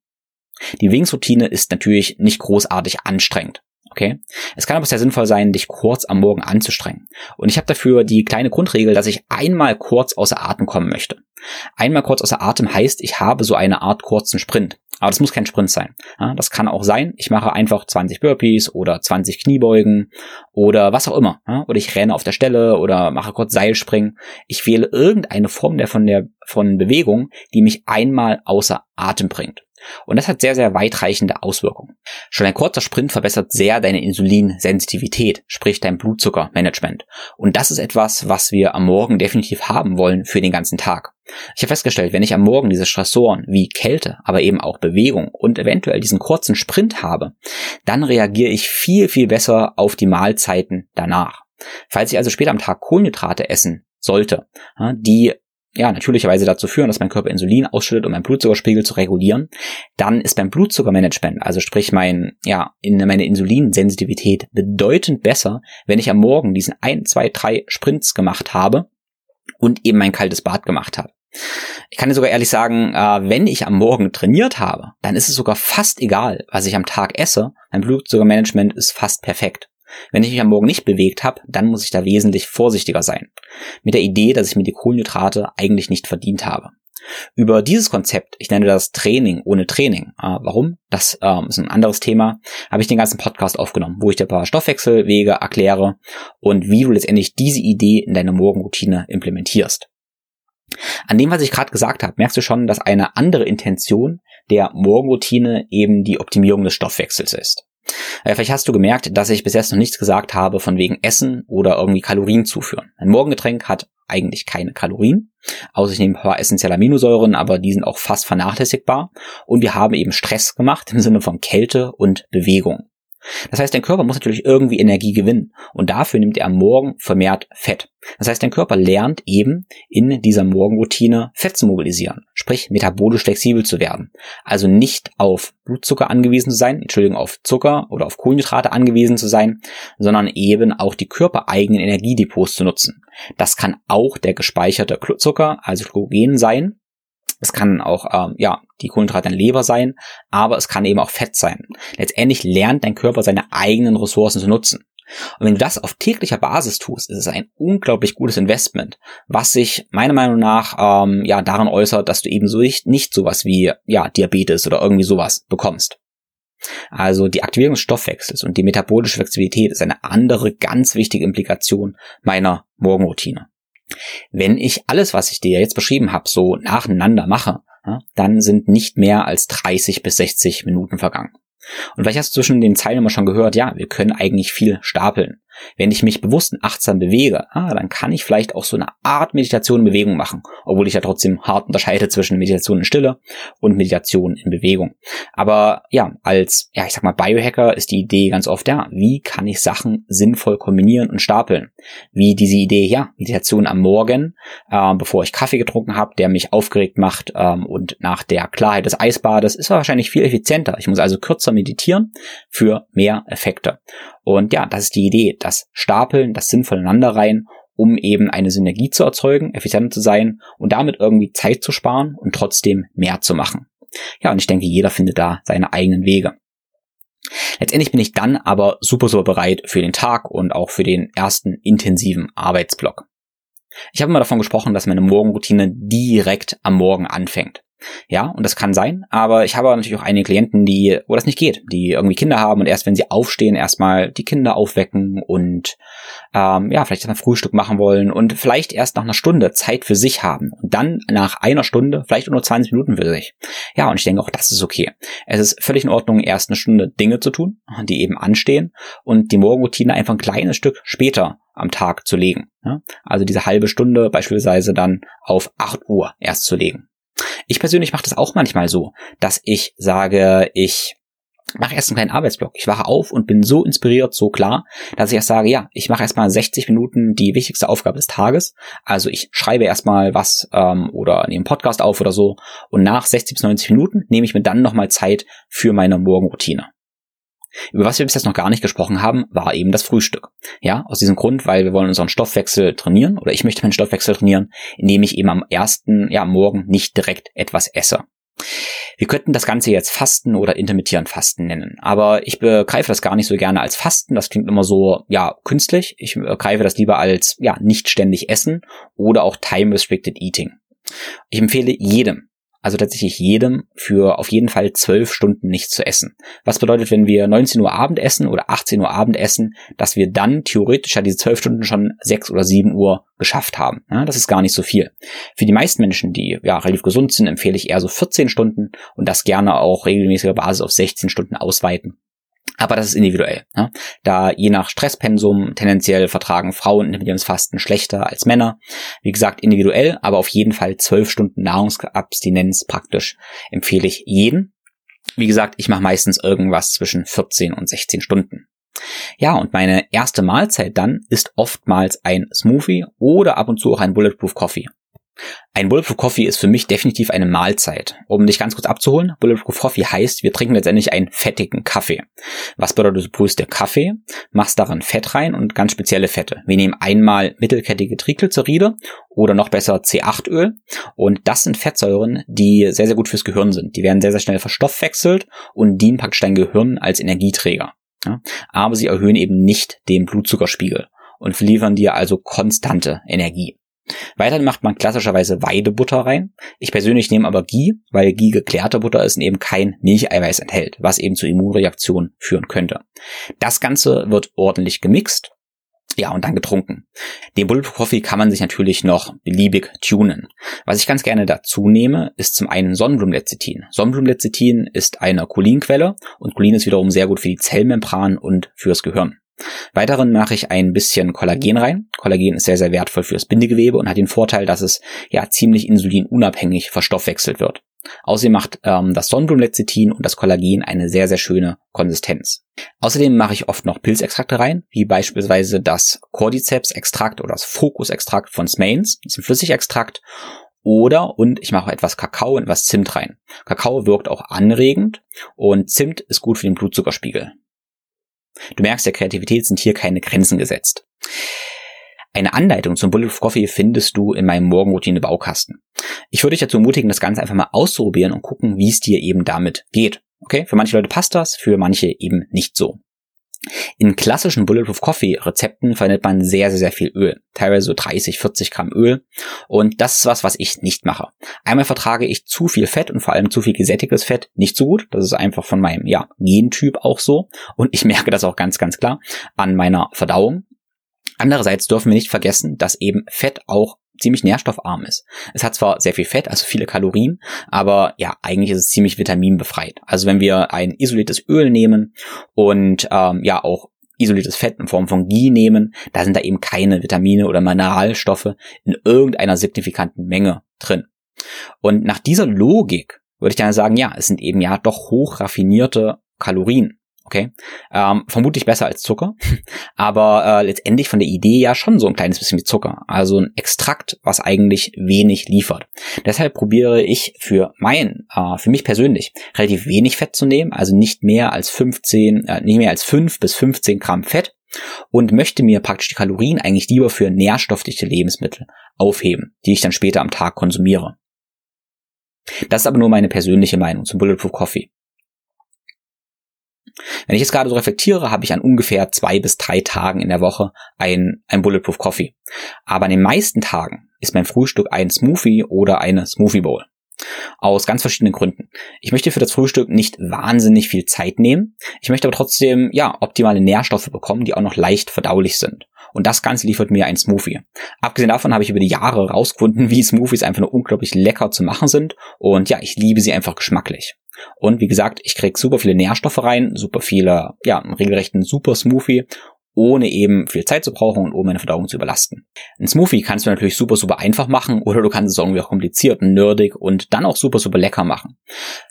Die Bewegungsroutine ist natürlich nicht großartig anstrengend. Okay? Es kann aber sehr sinnvoll sein, dich kurz am Morgen anzustrengen. Und ich habe dafür die kleine Grundregel, dass ich einmal kurz außer Atem kommen möchte. Einmal kurz außer Atem heißt, ich habe so eine Art kurzen Sprint. Aber das muss kein Sprint sein. Ja, das kann auch sein, ich mache einfach 20 Burpees oder 20 Kniebeugen oder was auch immer. Ja, oder ich renne auf der Stelle oder mache kurz Seilspringen. Ich wähle irgendeine Form der von der von Bewegung, die mich einmal außer Atem bringt. Und das hat sehr, sehr weitreichende Auswirkungen. Schon ein kurzer Sprint verbessert sehr deine Insulinsensitivität, sprich dein Blutzuckermanagement. Und das ist etwas, was wir am Morgen definitiv haben wollen für den ganzen Tag. Ich habe festgestellt, wenn ich am Morgen diese Stressoren wie Kälte, aber eben auch Bewegung und eventuell diesen kurzen Sprint habe, dann reagiere ich viel, viel besser auf die Mahlzeiten danach. Falls ich also später am Tag Kohlenhydrate essen sollte, die ja, natürlicherweise dazu führen, dass mein Körper Insulin ausschüttet, um meinen Blutzuckerspiegel zu regulieren, dann ist beim Blutzuckermanagement, also sprich mein, ja, in meine Insulinsensitivität bedeutend besser, wenn ich am Morgen diesen ein, zwei, drei Sprints gemacht habe und eben mein kaltes Bad gemacht habe. Ich kann dir sogar ehrlich sagen, äh, wenn ich am Morgen trainiert habe, dann ist es sogar fast egal, was ich am Tag esse. Mein Blutzuckermanagement ist fast perfekt. Wenn ich mich am Morgen nicht bewegt habe, dann muss ich da wesentlich vorsichtiger sein. Mit der Idee, dass ich mir die Kohlenhydrate eigentlich nicht verdient habe. Über dieses Konzept, ich nenne das Training ohne Training. Äh, warum? Das ähm, ist ein anderes Thema. Habe ich den ganzen Podcast aufgenommen, wo ich dir ein paar Stoffwechselwege erkläre und wie du letztendlich diese Idee in deine Morgenroutine implementierst. An dem, was ich gerade gesagt habe, merkst du schon, dass eine andere Intention der Morgenroutine eben die Optimierung des Stoffwechsels ist. Äh, vielleicht hast du gemerkt, dass ich bis jetzt noch nichts gesagt habe von wegen Essen oder irgendwie Kalorien zuführen. Ein Morgengetränk hat eigentlich keine Kalorien, außer ich nehme ein paar essentielle Aminosäuren, aber die sind auch fast vernachlässigbar. Und wir haben eben Stress gemacht im Sinne von Kälte und Bewegung. Das heißt, dein Körper muss natürlich irgendwie Energie gewinnen und dafür nimmt er am Morgen vermehrt Fett. Das heißt, dein Körper lernt eben in dieser Morgenroutine Fett zu mobilisieren, sprich metabolisch flexibel zu werden. Also nicht auf Blutzucker angewiesen zu sein, Entschuldigung, auf Zucker oder auf Kohlenhydrate angewiesen zu sein, sondern eben auch die körpereigenen Energiedepots zu nutzen. Das kann auch der gespeicherte Zucker, also Glykogen sein, es kann auch ähm, ja die Kohlenhydrate in Leber sein, aber es kann eben auch Fett sein. Letztendlich lernt dein Körper seine eigenen Ressourcen zu nutzen. Und wenn du das auf täglicher Basis tust, ist es ein unglaublich gutes Investment, was sich meiner Meinung nach ähm, ja daran äußert, dass du eben so nicht, nicht sowas wie ja Diabetes oder irgendwie sowas bekommst. Also die Aktivierung des Stoffwechsels und die metabolische Flexibilität ist eine andere ganz wichtige Implikation meiner Morgenroutine. Wenn ich alles, was ich dir jetzt beschrieben habe, so nacheinander mache, dann sind nicht mehr als 30 bis 60 Minuten vergangen. Und vielleicht hast du zwischen den Zeilen immer schon gehört, ja, wir können eigentlich viel stapeln. Wenn ich mich bewusst und achtsam bewege, ah, dann kann ich vielleicht auch so eine Art Meditation in Bewegung machen, obwohl ich ja trotzdem hart unterscheide zwischen Meditation in Stille und Meditation in Bewegung. Aber ja, als, ja, ich sag mal, Biohacker ist die Idee ganz oft, ja, wie kann ich Sachen sinnvoll kombinieren und stapeln? Wie diese Idee, ja, Meditation am Morgen, äh, bevor ich Kaffee getrunken habe, der mich aufgeregt macht ähm, und nach der Klarheit des Eisbades ist wahrscheinlich viel effizienter. Ich muss also kürzer meditieren für mehr Effekte. Und ja, das ist die Idee, das Stapeln, das sinnvoll rein, um eben eine Synergie zu erzeugen, effizienter zu sein und damit irgendwie Zeit zu sparen und trotzdem mehr zu machen. Ja, und ich denke, jeder findet da seine eigenen Wege. Letztendlich bin ich dann aber super, super bereit für den Tag und auch für den ersten intensiven Arbeitsblock. Ich habe immer davon gesprochen, dass meine Morgenroutine direkt am Morgen anfängt. Ja, und das kann sein, aber ich habe natürlich auch einige Klienten, die, wo das nicht geht, die irgendwie Kinder haben und erst wenn sie aufstehen, erstmal die Kinder aufwecken und ähm, ja, vielleicht ein Frühstück machen wollen und vielleicht erst nach einer Stunde Zeit für sich haben und dann nach einer Stunde vielleicht nur 20 Minuten für sich. Ja, und ich denke auch, das ist okay. Es ist völlig in Ordnung, erst eine Stunde Dinge zu tun, die eben anstehen und die Morgenroutine einfach ein kleines Stück später am Tag zu legen. Also diese halbe Stunde beispielsweise dann auf 8 Uhr erst zu legen. Ich persönlich mache das auch manchmal so, dass ich sage, ich mache erst einen kleinen Arbeitsblock. Ich wache auf und bin so inspiriert, so klar, dass ich erst sage, ja, ich mache erstmal 60 Minuten die wichtigste Aufgabe des Tages. Also ich schreibe erstmal was ähm, oder nehme einen Podcast auf oder so. Und nach 60 bis 90 Minuten nehme ich mir dann nochmal Zeit für meine Morgenroutine. Über was wir bis jetzt noch gar nicht gesprochen haben, war eben das Frühstück. Ja, aus diesem Grund, weil wir wollen unseren Stoffwechsel trainieren oder ich möchte meinen Stoffwechsel trainieren, indem ich eben am ersten, ja, Morgen nicht direkt etwas esse. Wir könnten das Ganze jetzt Fasten oder intermittierend Fasten nennen. Aber ich begreife das gar nicht so gerne als Fasten. Das klingt immer so, ja, künstlich. Ich begreife das lieber als, ja, nicht ständig essen oder auch Time Restricted Eating. Ich empfehle jedem, also tatsächlich jedem, für auf jeden Fall zwölf Stunden nichts zu essen. Was bedeutet, wenn wir 19 Uhr Abend essen oder 18 Uhr Abend essen, dass wir dann theoretisch ja diese zwölf Stunden schon sechs oder sieben Uhr geschafft haben. Ja, das ist gar nicht so viel. Für die meisten Menschen, die ja relativ gesund sind, empfehle ich eher so 14 Stunden und das gerne auch regelmäßiger Basis auf 16 Stunden ausweiten. Aber das ist individuell. Ne? Da je nach Stresspensum tendenziell vertragen Frauen intermittierendes Fasten schlechter als Männer. Wie gesagt, individuell, aber auf jeden Fall zwölf Stunden Nahrungsabstinenz praktisch empfehle ich jeden. Wie gesagt, ich mache meistens irgendwas zwischen 14 und 16 Stunden. Ja, und meine erste Mahlzeit dann ist oftmals ein Smoothie oder ab und zu auch ein Bulletproof Coffee. Ein Bulletproof Coffee ist für mich definitiv eine Mahlzeit. Um dich ganz kurz abzuholen, Bulletproof Coffee heißt, wir trinken letztendlich einen fettigen Kaffee. Was bedeutet, du brühst der Kaffee, machst daran Fett rein und ganz spezielle Fette. Wir nehmen einmal mittelkettige Triglyceride oder noch besser C8-Öl und das sind Fettsäuren, die sehr, sehr gut fürs Gehirn sind. Die werden sehr, sehr schnell verstoffwechselt und dienen praktisch dein Gehirn als Energieträger. Ja? Aber sie erhöhen eben nicht den Blutzuckerspiegel und liefern dir also konstante Energie. Weiterhin macht man klassischerweise Weidebutter rein. Ich persönlich nehme aber Ghee, weil Ghee geklärte Butter ist und eben kein Milcheiweiß enthält, was eben zu Immunreaktionen führen könnte. Das Ganze wird ordentlich gemixt. Ja, und dann getrunken. Den Bulletproof Coffee kann man sich natürlich noch beliebig tunen. Was ich ganz gerne dazu nehme, ist zum einen Sonnenblumenlecithin. Sonnenblumenlecithin ist eine Cholinquelle und Cholin ist wiederum sehr gut für die Zellmembran und fürs Gehirn. Weiteren mache ich ein bisschen Kollagen rein. Kollagen ist sehr, sehr wertvoll fürs Bindegewebe und hat den Vorteil, dass es ja ziemlich insulinunabhängig verstoffwechselt wird. Außerdem macht ähm, das Sonnenblumenlecithin und das Kollagen eine sehr, sehr schöne Konsistenz. Außerdem mache ich oft noch Pilzextrakte rein, wie beispielsweise das Cordyceps-Extrakt oder das Focus-Extrakt von Smains, das ist ein Flüssigextrakt. Oder, und ich mache etwas Kakao und etwas Zimt rein. Kakao wirkt auch anregend und Zimt ist gut für den Blutzuckerspiegel. Du merkst, der Kreativität sind hier keine Grenzen gesetzt. Eine Anleitung zum Bulletproof Coffee findest du in meinem Morgenroutine Baukasten. Ich würde dich dazu ermutigen, das Ganze einfach mal auszuprobieren und gucken, wie es dir eben damit geht. Okay? Für manche Leute passt das, für manche eben nicht so. In klassischen Bulletproof Coffee Rezepten verwendet man sehr, sehr, sehr viel Öl. Teilweise so 30, 40 Gramm Öl. Und das ist was, was ich nicht mache. Einmal vertrage ich zu viel Fett und vor allem zu viel gesättigtes Fett nicht so gut. Das ist einfach von meinem, ja, Gentyp auch so. Und ich (laughs) merke das auch ganz, ganz klar an meiner Verdauung. Andererseits dürfen wir nicht vergessen, dass eben Fett auch ziemlich nährstoffarm ist. Es hat zwar sehr viel Fett, also viele Kalorien, aber ja, eigentlich ist es ziemlich vitaminbefreit. Also wenn wir ein isoliertes Öl nehmen und ähm, ja auch isoliertes Fett in Form von Ghee nehmen, da sind da eben keine Vitamine oder Mineralstoffe in irgendeiner signifikanten Menge drin. Und nach dieser Logik würde ich dann sagen, ja, es sind eben ja doch hoch raffinierte Kalorien. Okay, ähm, vermutlich besser als Zucker, (laughs) aber äh, letztendlich von der Idee ja schon so ein kleines bisschen wie Zucker. Also ein Extrakt, was eigentlich wenig liefert. Deshalb probiere ich für mein, äh, für mich persönlich relativ wenig Fett zu nehmen, also nicht mehr als 15, äh, nicht mehr als 5 bis 15 Gramm Fett und möchte mir praktisch die Kalorien eigentlich lieber für nährstoffdichte Lebensmittel aufheben, die ich dann später am Tag konsumiere. Das ist aber nur meine persönliche Meinung zum Bulletproof Coffee. Wenn ich jetzt gerade so reflektiere, habe ich an ungefähr zwei bis drei Tagen in der Woche ein, ein Bulletproof Coffee. Aber an den meisten Tagen ist mein Frühstück ein Smoothie oder eine Smoothie Bowl. Aus ganz verschiedenen Gründen. Ich möchte für das Frühstück nicht wahnsinnig viel Zeit nehmen. Ich möchte aber trotzdem, ja, optimale Nährstoffe bekommen, die auch noch leicht verdaulich sind. Und das Ganze liefert mir ein Smoothie. Abgesehen davon habe ich über die Jahre rausgefunden, (laughs) wie Smoothies einfach nur unglaublich lecker zu machen sind. Und ja, ich liebe sie einfach geschmacklich. Und wie gesagt, ich krieg super viele Nährstoffe rein, super viele, ja, einen regelrechten Super Smoothie ohne eben viel Zeit zu brauchen und ohne meine Verdauung zu überlasten. Ein Smoothie kannst du natürlich super, super einfach machen oder du kannst es irgendwie auch kompliziert und nerdig und dann auch super, super lecker machen.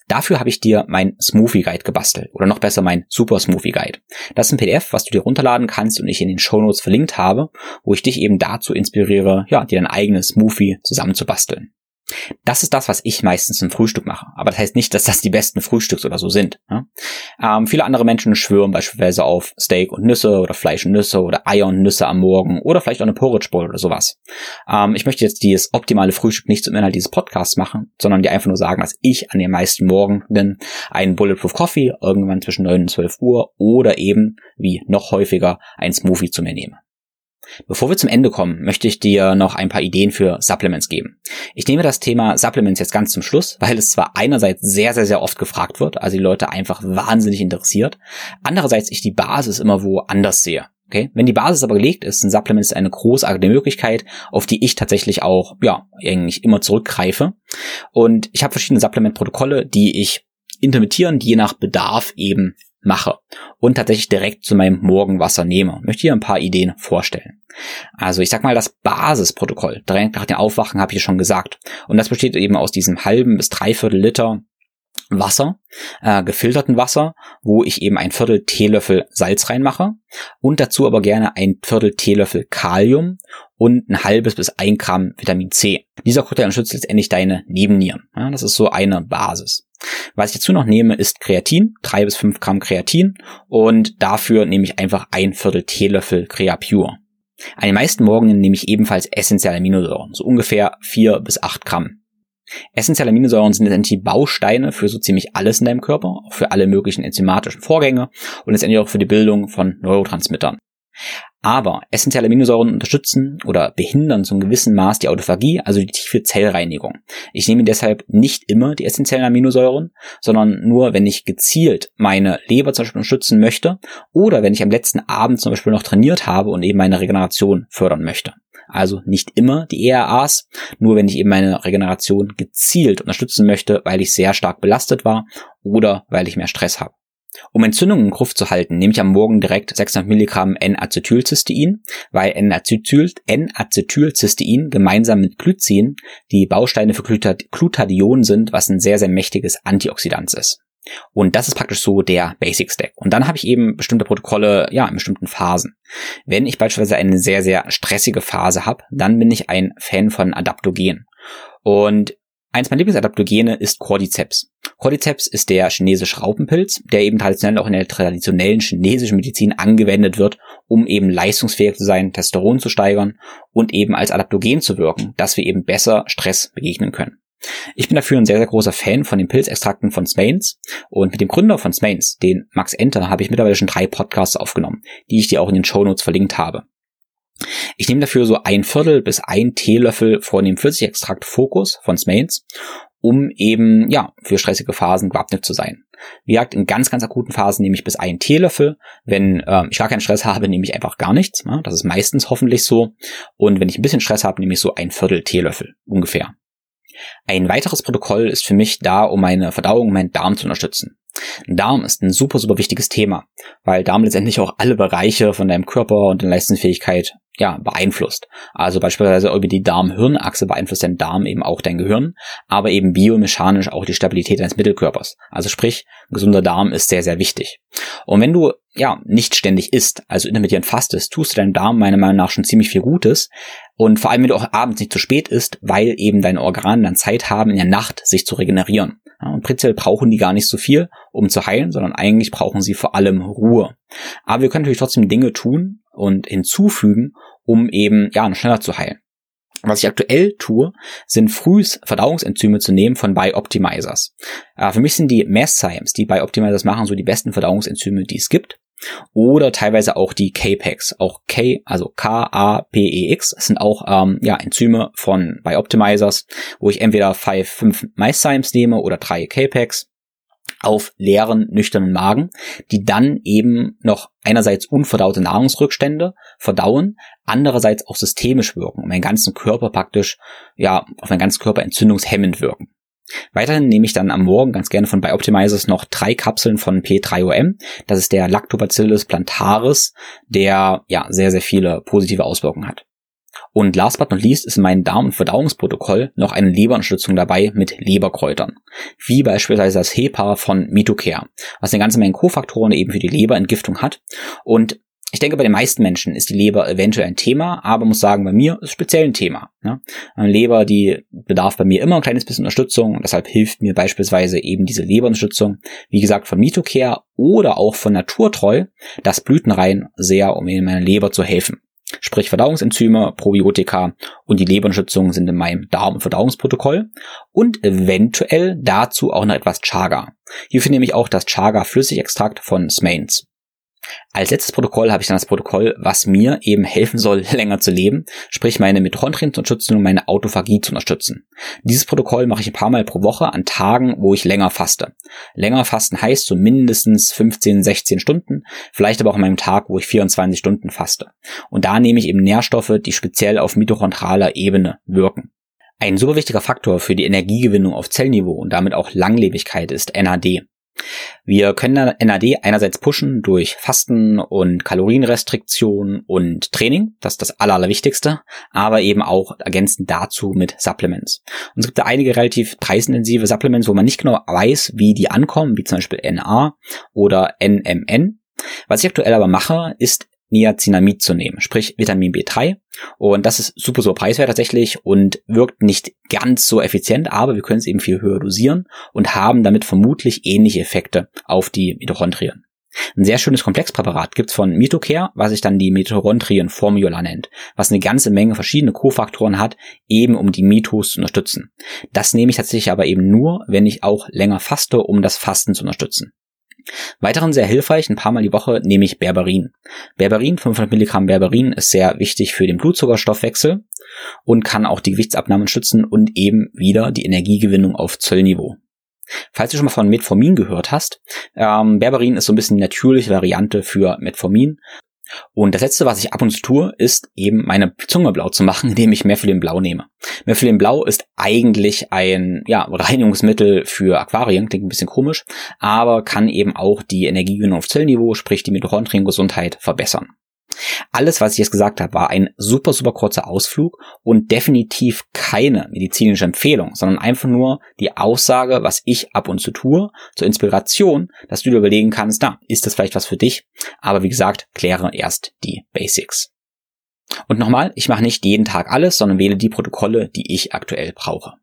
Dafür habe ich dir mein Smoothie Guide gebastelt oder noch besser mein Super Smoothie Guide. Das ist ein PDF, was du dir runterladen kannst und ich in den Show Notes verlinkt habe, wo ich dich eben dazu inspiriere, ja, dir dein eigenes Smoothie zusammenzubasteln. Das ist das, was ich meistens zum Frühstück mache. Aber das heißt nicht, dass das die besten Frühstücks oder so sind. Ne? Ähm, viele andere Menschen schwören beispielsweise auf Steak und Nüsse oder Fleisch und Nüsse oder Eier und Nüsse am Morgen oder vielleicht auch eine Porridge Bowl oder sowas. Ähm, ich möchte jetzt dieses optimale Frühstück nicht zum Inhalt dieses Podcasts machen, sondern dir einfach nur sagen, dass ich an den meisten Morgen einen Bulletproof Coffee irgendwann zwischen 9 und 12 Uhr oder eben, wie noch häufiger, ein Smoothie zu mir nehme. Bevor wir zum Ende kommen, möchte ich dir noch ein paar Ideen für Supplements geben. Ich nehme das Thema Supplements jetzt ganz zum Schluss, weil es zwar einerseits sehr, sehr, sehr oft gefragt wird, also die Leute einfach wahnsinnig interessiert, andererseits ich die Basis immer wo anders sehe. Okay? Wenn die Basis aber gelegt ist, sind Supplements eine großartige Möglichkeit, auf die ich tatsächlich auch, ja, eigentlich immer zurückgreife. Und ich habe verschiedene Supplement-Protokolle, die ich intermittieren, die je nach Bedarf eben mache und tatsächlich direkt zu meinem Morgenwasser nehme. Ich möchte hier ein paar Ideen vorstellen. Also ich sag mal, das Basisprotokoll, direkt nach dem Aufwachen habe ich schon gesagt. Und das besteht eben aus diesem halben bis dreiviertel Liter Wasser, äh, gefilterten Wasser, wo ich eben ein Viertel Teelöffel Salz reinmache und dazu aber gerne ein Viertel Teelöffel Kalium und ein halbes bis ein Gramm Vitamin C. Dieser Cocktail unterstützt letztendlich deine Nebennieren. Ja, das ist so eine Basis. Was ich dazu noch nehme, ist Kreatin, drei bis fünf Gramm Kreatin und dafür nehme ich einfach ein Viertel Teelöffel Creapure. An den meisten Morgen nehme ich ebenfalls essentielle Aminosäuren, so ungefähr vier bis acht Gramm. Essentielle Aminosäuren sind letztendlich Bausteine für so ziemlich alles in deinem Körper, auch für alle möglichen enzymatischen Vorgänge und letztendlich auch für die Bildung von Neurotransmittern. Aber essentielle Aminosäuren unterstützen oder behindern zum gewissen Maß die Autophagie, also die tiefe Zellreinigung. Ich nehme deshalb nicht immer die essentiellen Aminosäuren, sondern nur, wenn ich gezielt meine Leber zum Beispiel unterstützen möchte oder wenn ich am letzten Abend zum Beispiel noch trainiert habe und eben meine Regeneration fördern möchte. Also nicht immer die ERAs, nur wenn ich eben meine Regeneration gezielt unterstützen möchte, weil ich sehr stark belastet war oder weil ich mehr Stress habe. Um Entzündungen im Griff zu halten, nehme ich am Morgen direkt 600 Milligramm N-Acetylcystein, weil N-Acetylcystein gemeinsam mit Glycin die Bausteine für Glutathion sind, was ein sehr, sehr mächtiges Antioxidant ist. Und das ist praktisch so der Basic Stack. Und dann habe ich eben bestimmte Protokolle, ja, in bestimmten Phasen. Wenn ich beispielsweise eine sehr, sehr stressige Phase habe, dann bin ich ein Fan von Adaptogen. Und eins meiner Lieblingsadaptogene ist Cordyceps. Cordyceps ist der chinesische Raupenpilz, der eben traditionell auch in der traditionellen chinesischen Medizin angewendet wird, um eben leistungsfähig zu sein, Testosteron zu steigern und eben als Adaptogen zu wirken, dass wir eben besser Stress begegnen können. Ich bin dafür ein sehr, sehr großer Fan von den Pilzextrakten von Smains und mit dem Gründer von Smains, den Max Enter, habe ich mittlerweile schon drei Podcasts aufgenommen, die ich dir auch in den Show Notes verlinkt habe. Ich nehme dafür so ein Viertel bis ein Teelöffel von dem Pfirsichextrakt Focus von Smains, um eben, ja, für stressige Phasen gewappnet zu sein. Wie gesagt, in ganz, ganz akuten Phasen nehme ich bis einen Teelöffel. Wenn äh, ich gar keinen Stress habe, nehme ich einfach gar nichts. Ja, das ist meistens hoffentlich so. Und wenn ich ein bisschen Stress habe, nehme ich so ein Viertel Teelöffel ungefähr. Ein weiteres Protokoll ist für mich da, um meine Verdauung, meinen Darm zu unterstützen. Darm ist ein super, super wichtiges Thema, weil Darm letztendlich auch alle Bereiche von deinem Körper und der Leistungsfähigkeit ja, beeinflusst. Also beispielsweise über die Darm-Hirn-Achse beeinflusst dein Darm eben auch dein Gehirn, aber eben biomechanisch auch die Stabilität deines Mittelkörpers. Also sprich, ein gesunder Darm ist sehr, sehr wichtig. Und wenn du ja nicht ständig isst, also intermittent fastest, tust du deinem Darm meiner Meinung nach schon ziemlich viel Gutes. Und vor allem, wenn du auch abends nicht zu spät isst, weil eben deine Organe dann Zeit haben, in der Nacht sich zu regenerieren. Und prinzipiell brauchen die gar nicht so viel, um zu heilen, sondern eigentlich brauchen sie vor allem Ruhe. Aber wir können natürlich trotzdem Dinge tun und hinzufügen, um eben ja schneller zu heilen. Was ich aktuell tue, sind frühs Verdauungsenzyme zu nehmen von Bioptimizers. Äh, für mich sind die Masszymes, die Bioptimizers machen, so die besten Verdauungsenzyme, die es gibt. Oder teilweise auch die K-Pex. Auch K, also K-A-P-E-X, sind auch ähm, ja, Enzyme von Bioptimizers, wo ich entweder 5, 5 Masszymes nehme oder drei K-Pex auf leeren, nüchternen Magen, die dann eben noch einerseits unverdaute Nahrungsrückstände verdauen, andererseits auch systemisch wirken und meinen ganzen Körper praktisch, ja, auf meinen ganzen Körper entzündungshemmend wirken. Weiterhin nehme ich dann am Morgen ganz gerne von Bioptimizers noch drei Kapseln von P3OM. Das ist der Lactobacillus plantaris, der ja sehr, sehr viele positive Auswirkungen hat. Und last but not least ist in meinem Darm- und Verdauungsprotokoll noch eine Leberunterstützung dabei mit Leberkräutern. Wie beispielsweise das HEPA von Mitocare, was eine ganze Menge Kofaktoren eben für die Leberentgiftung hat. Und ich denke, bei den meisten Menschen ist die Leber eventuell ein Thema, aber muss sagen, bei mir ist es speziell ein Thema. Ne? Leber, die bedarf bei mir immer ein kleines bisschen Unterstützung. Deshalb hilft mir beispielsweise eben diese Leberunterstützung, wie gesagt, von Mitocare oder auch von Naturtreu, das Blütenrein sehr, um in meiner Leber zu helfen. Sprich Verdauungsenzyme, Probiotika und die Leberunterstützung sind in meinem Darm- und Verdauungsprotokoll und eventuell dazu auch noch etwas Chaga. Hierfür nehme ich auch das Chaga-Flüssigextrakt von Smains. Als letztes Protokoll habe ich dann das Protokoll, was mir eben helfen soll, (laughs) länger zu leben, sprich meine Mitochondrien zu unterstützen und meine Autophagie zu unterstützen. Dieses Protokoll mache ich ein paar Mal pro Woche an Tagen, wo ich länger faste. Länger fasten heißt so mindestens 15, 16 Stunden, vielleicht aber auch an meinem Tag, wo ich 24 Stunden faste. Und da nehme ich eben Nährstoffe, die speziell auf mitochondraler Ebene wirken. Ein super wichtiger Faktor für die Energiegewinnung auf Zellniveau und damit auch Langlebigkeit ist NAD. Wir können NAD einerseits pushen durch Fasten und Kalorienrestriktion und Training, das ist das Allerwichtigste, aber eben auch ergänzend dazu mit Supplements. Und es gibt da einige relativ preisintensive Supplements, wo man nicht genau weiß, wie die ankommen, wie zum Beispiel NA oder NMN. Was ich aktuell aber mache, ist Niacinamid zu nehmen, sprich Vitamin B3. Und das ist super, super preiswert tatsächlich und wirkt nicht ganz so effizient, aber wir können es eben viel höher dosieren und haben damit vermutlich ähnliche Effekte auf die Mitochondrien. Ein sehr schönes Komplexpräparat gibt's von Mitocare, was sich dann die Mitochondrien-Formula nennt, was eine ganze Menge verschiedene Kofaktoren hat, eben um die Mitos zu unterstützen. Das nehme ich tatsächlich aber eben nur, wenn ich auch länger faste, um das Fasten zu unterstützen. Weiteren sehr hilfreich, ein paar Mal die Woche nehme ich Berberin. Berberin, 500 Milligramm Berberin ist sehr wichtig für den Blutzuckerstoffwechsel und kann auch die Gewichtsabnahme schützen und eben wieder die Energiegewinnung auf Zöllniveau. Falls du schon mal von Metformin gehört hast, ähm, Berberin ist so ein bisschen die natürliche Variante für Metformin und das letzte, was ich ab und zu tue, ist eben meine Zunge blau zu machen, (laughs) indem ich Methylene Blau nehme. Methylene Blau ist eigentlich ein ja, Reinigungsmittel für Aquarien, klingt ein bisschen komisch, aber kann eben auch die Energiegewinnung auf Zellniveau, sprich die Mitochondriengesundheit verbessern. Alles, was ich jetzt gesagt habe, war ein super, super kurzer Ausflug und definitiv keine medizinische Empfehlung, sondern einfach nur die Aussage, was ich ab und zu tue, zur Inspiration, dass du dir überlegen kannst, na, ist das vielleicht was für dich? Aber wie gesagt, kläre erst die Basics. Und nochmal, ich mache nicht jeden Tag alles, sondern wähle die Protokolle, die ich aktuell brauche.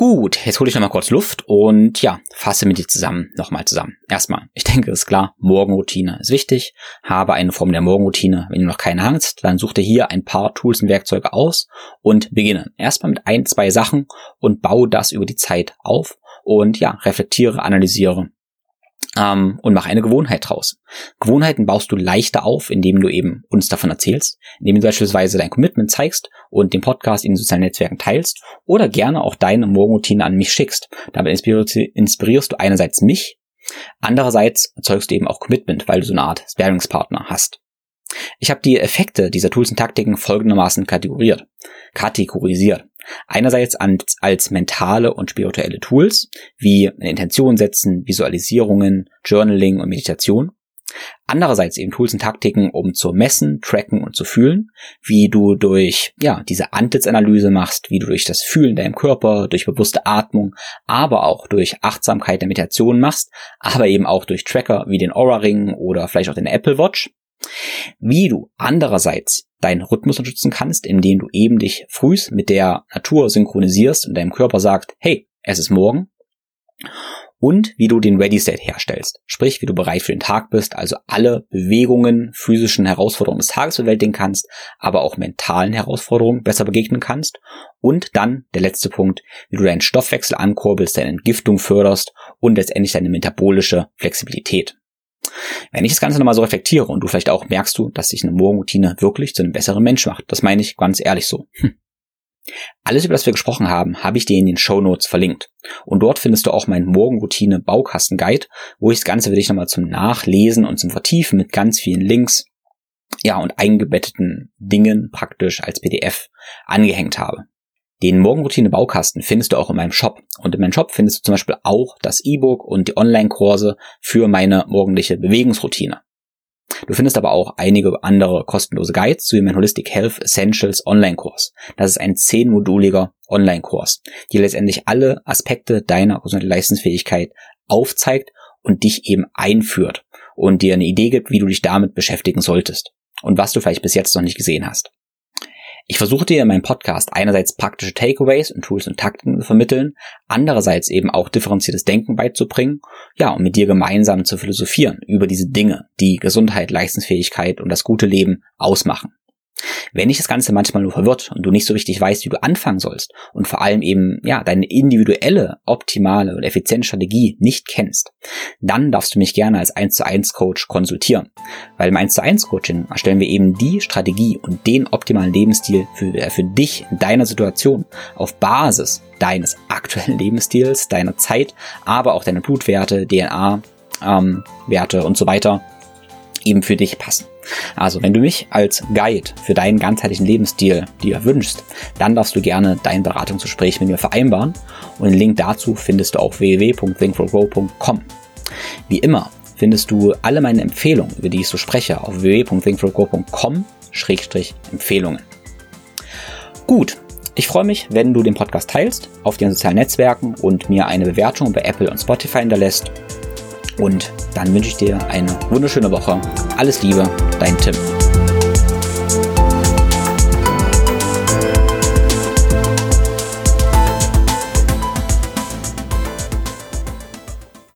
Gut, jetzt hole ich nochmal kurz Luft und ja, fasse mit dir zusammen, nochmal zusammen. Erstmal, ich denke, ist klar, Morgenroutine ist wichtig. Habe eine Form der Morgenroutine. Wenn du noch keine hast, dann such dir hier ein paar Tools und Werkzeuge aus und beginne. Erstmal mit ein, zwei Sachen und baue das über die Zeit auf und ja, reflektiere, analysiere ähm, und mach eine Gewohnheit draus. Gewohnheiten baust du leichter auf, indem du eben uns davon erzählst, indem du beispielsweise dein Commitment zeigst und den Podcast in den sozialen Netzwerken teilst oder gerne auch deine Morgenroutine an mich schickst. Dabei inspirierst du einerseits mich, andererseits erzeugst du eben auch Commitment, weil du so eine Art Sparingspartner hast. Ich habe die Effekte dieser Tools und Taktiken folgendermaßen kategoriert, kategorisiert. Einerseits als, als mentale und spirituelle Tools, wie Intention setzen, Visualisierungen, Journaling und Meditation. Andererseits eben Tools und Taktiken, um zu messen, tracken und zu fühlen, wie du durch, ja, diese Antlitzanalyse machst, wie du durch das Fühlen deinem Körper, durch bewusste Atmung, aber auch durch Achtsamkeit der Meditation machst, aber eben auch durch Tracker wie den Aura Ring oder vielleicht auch den Apple Watch. Wie du andererseits deinen Rhythmus unterstützen kannst, indem du eben dich frühst mit der Natur synchronisierst und deinem Körper sagt, hey, es ist morgen. Und wie du den Ready State herstellst. Sprich, wie du bereit für den Tag bist, also alle Bewegungen, physischen Herausforderungen des Tages bewältigen kannst, aber auch mentalen Herausforderungen besser begegnen kannst. Und dann der letzte Punkt, wie du deinen Stoffwechsel ankurbelst, deine Entgiftung förderst und letztendlich deine metabolische Flexibilität. Wenn ich das Ganze nochmal so reflektiere und du vielleicht auch merkst du, dass sich eine Morgenroutine wirklich zu einem besseren Mensch macht. Das meine ich ganz ehrlich so. Hm. Alles, über das wir gesprochen haben, habe ich dir in den Show Notes verlinkt. Und dort findest du auch meinen Morgenroutine Baukasten Guide, wo ich das Ganze für dich nochmal zum Nachlesen und zum Vertiefen mit ganz vielen Links, ja, und eingebetteten Dingen praktisch als PDF angehängt habe. Den Morgenroutine Baukasten findest du auch in meinem Shop. Und in meinem Shop findest du zum Beispiel auch das E-Book und die Online-Kurse für meine morgendliche Bewegungsroutine. Du findest aber auch einige andere kostenlose Guides zu dem Holistic Health Essentials Online-Kurs. Das ist ein zehnmoduliger Online-Kurs, die letztendlich alle Aspekte deiner Leistungsfähigkeit aufzeigt und dich eben einführt und dir eine Idee gibt, wie du dich damit beschäftigen solltest und was du vielleicht bis jetzt noch nicht gesehen hast. Ich versuche dir in meinem Podcast einerseits praktische Takeaways und Tools und Takten zu vermitteln, andererseits eben auch differenziertes Denken beizubringen, ja, um mit dir gemeinsam zu philosophieren über diese Dinge, die Gesundheit, Leistungsfähigkeit und das gute Leben ausmachen. Wenn dich das Ganze manchmal nur verwirrt und du nicht so richtig weißt, wie du anfangen sollst und vor allem eben, ja, deine individuelle, optimale und effiziente Strategie nicht kennst, dann darfst du mich gerne als 1 zu 1 Coach konsultieren. Weil im 1 zu 1 Coaching erstellen wir eben die Strategie und den optimalen Lebensstil für, äh, für dich in deiner Situation auf Basis deines aktuellen (laughs) Lebensstils, deiner Zeit, aber auch deiner Blutwerte, DNA, ähm, Werte und so weiter eben für dich passen. Also, wenn du mich als Guide für deinen ganzheitlichen Lebensstil dir wünschst, dann darfst du gerne dein Beratungsgespräch mit mir vereinbaren und den Link dazu findest du auf www.thinkforgrow.com. Wie immer findest du alle meine Empfehlungen, über die ich so spreche, auf www.thinkforgrow.com-empfehlungen. Gut, ich freue mich, wenn du den Podcast teilst auf den sozialen Netzwerken und mir eine Bewertung bei Apple und Spotify hinterlässt. Und dann wünsche ich dir eine wunderschöne Woche. Alles Liebe, dein Tim.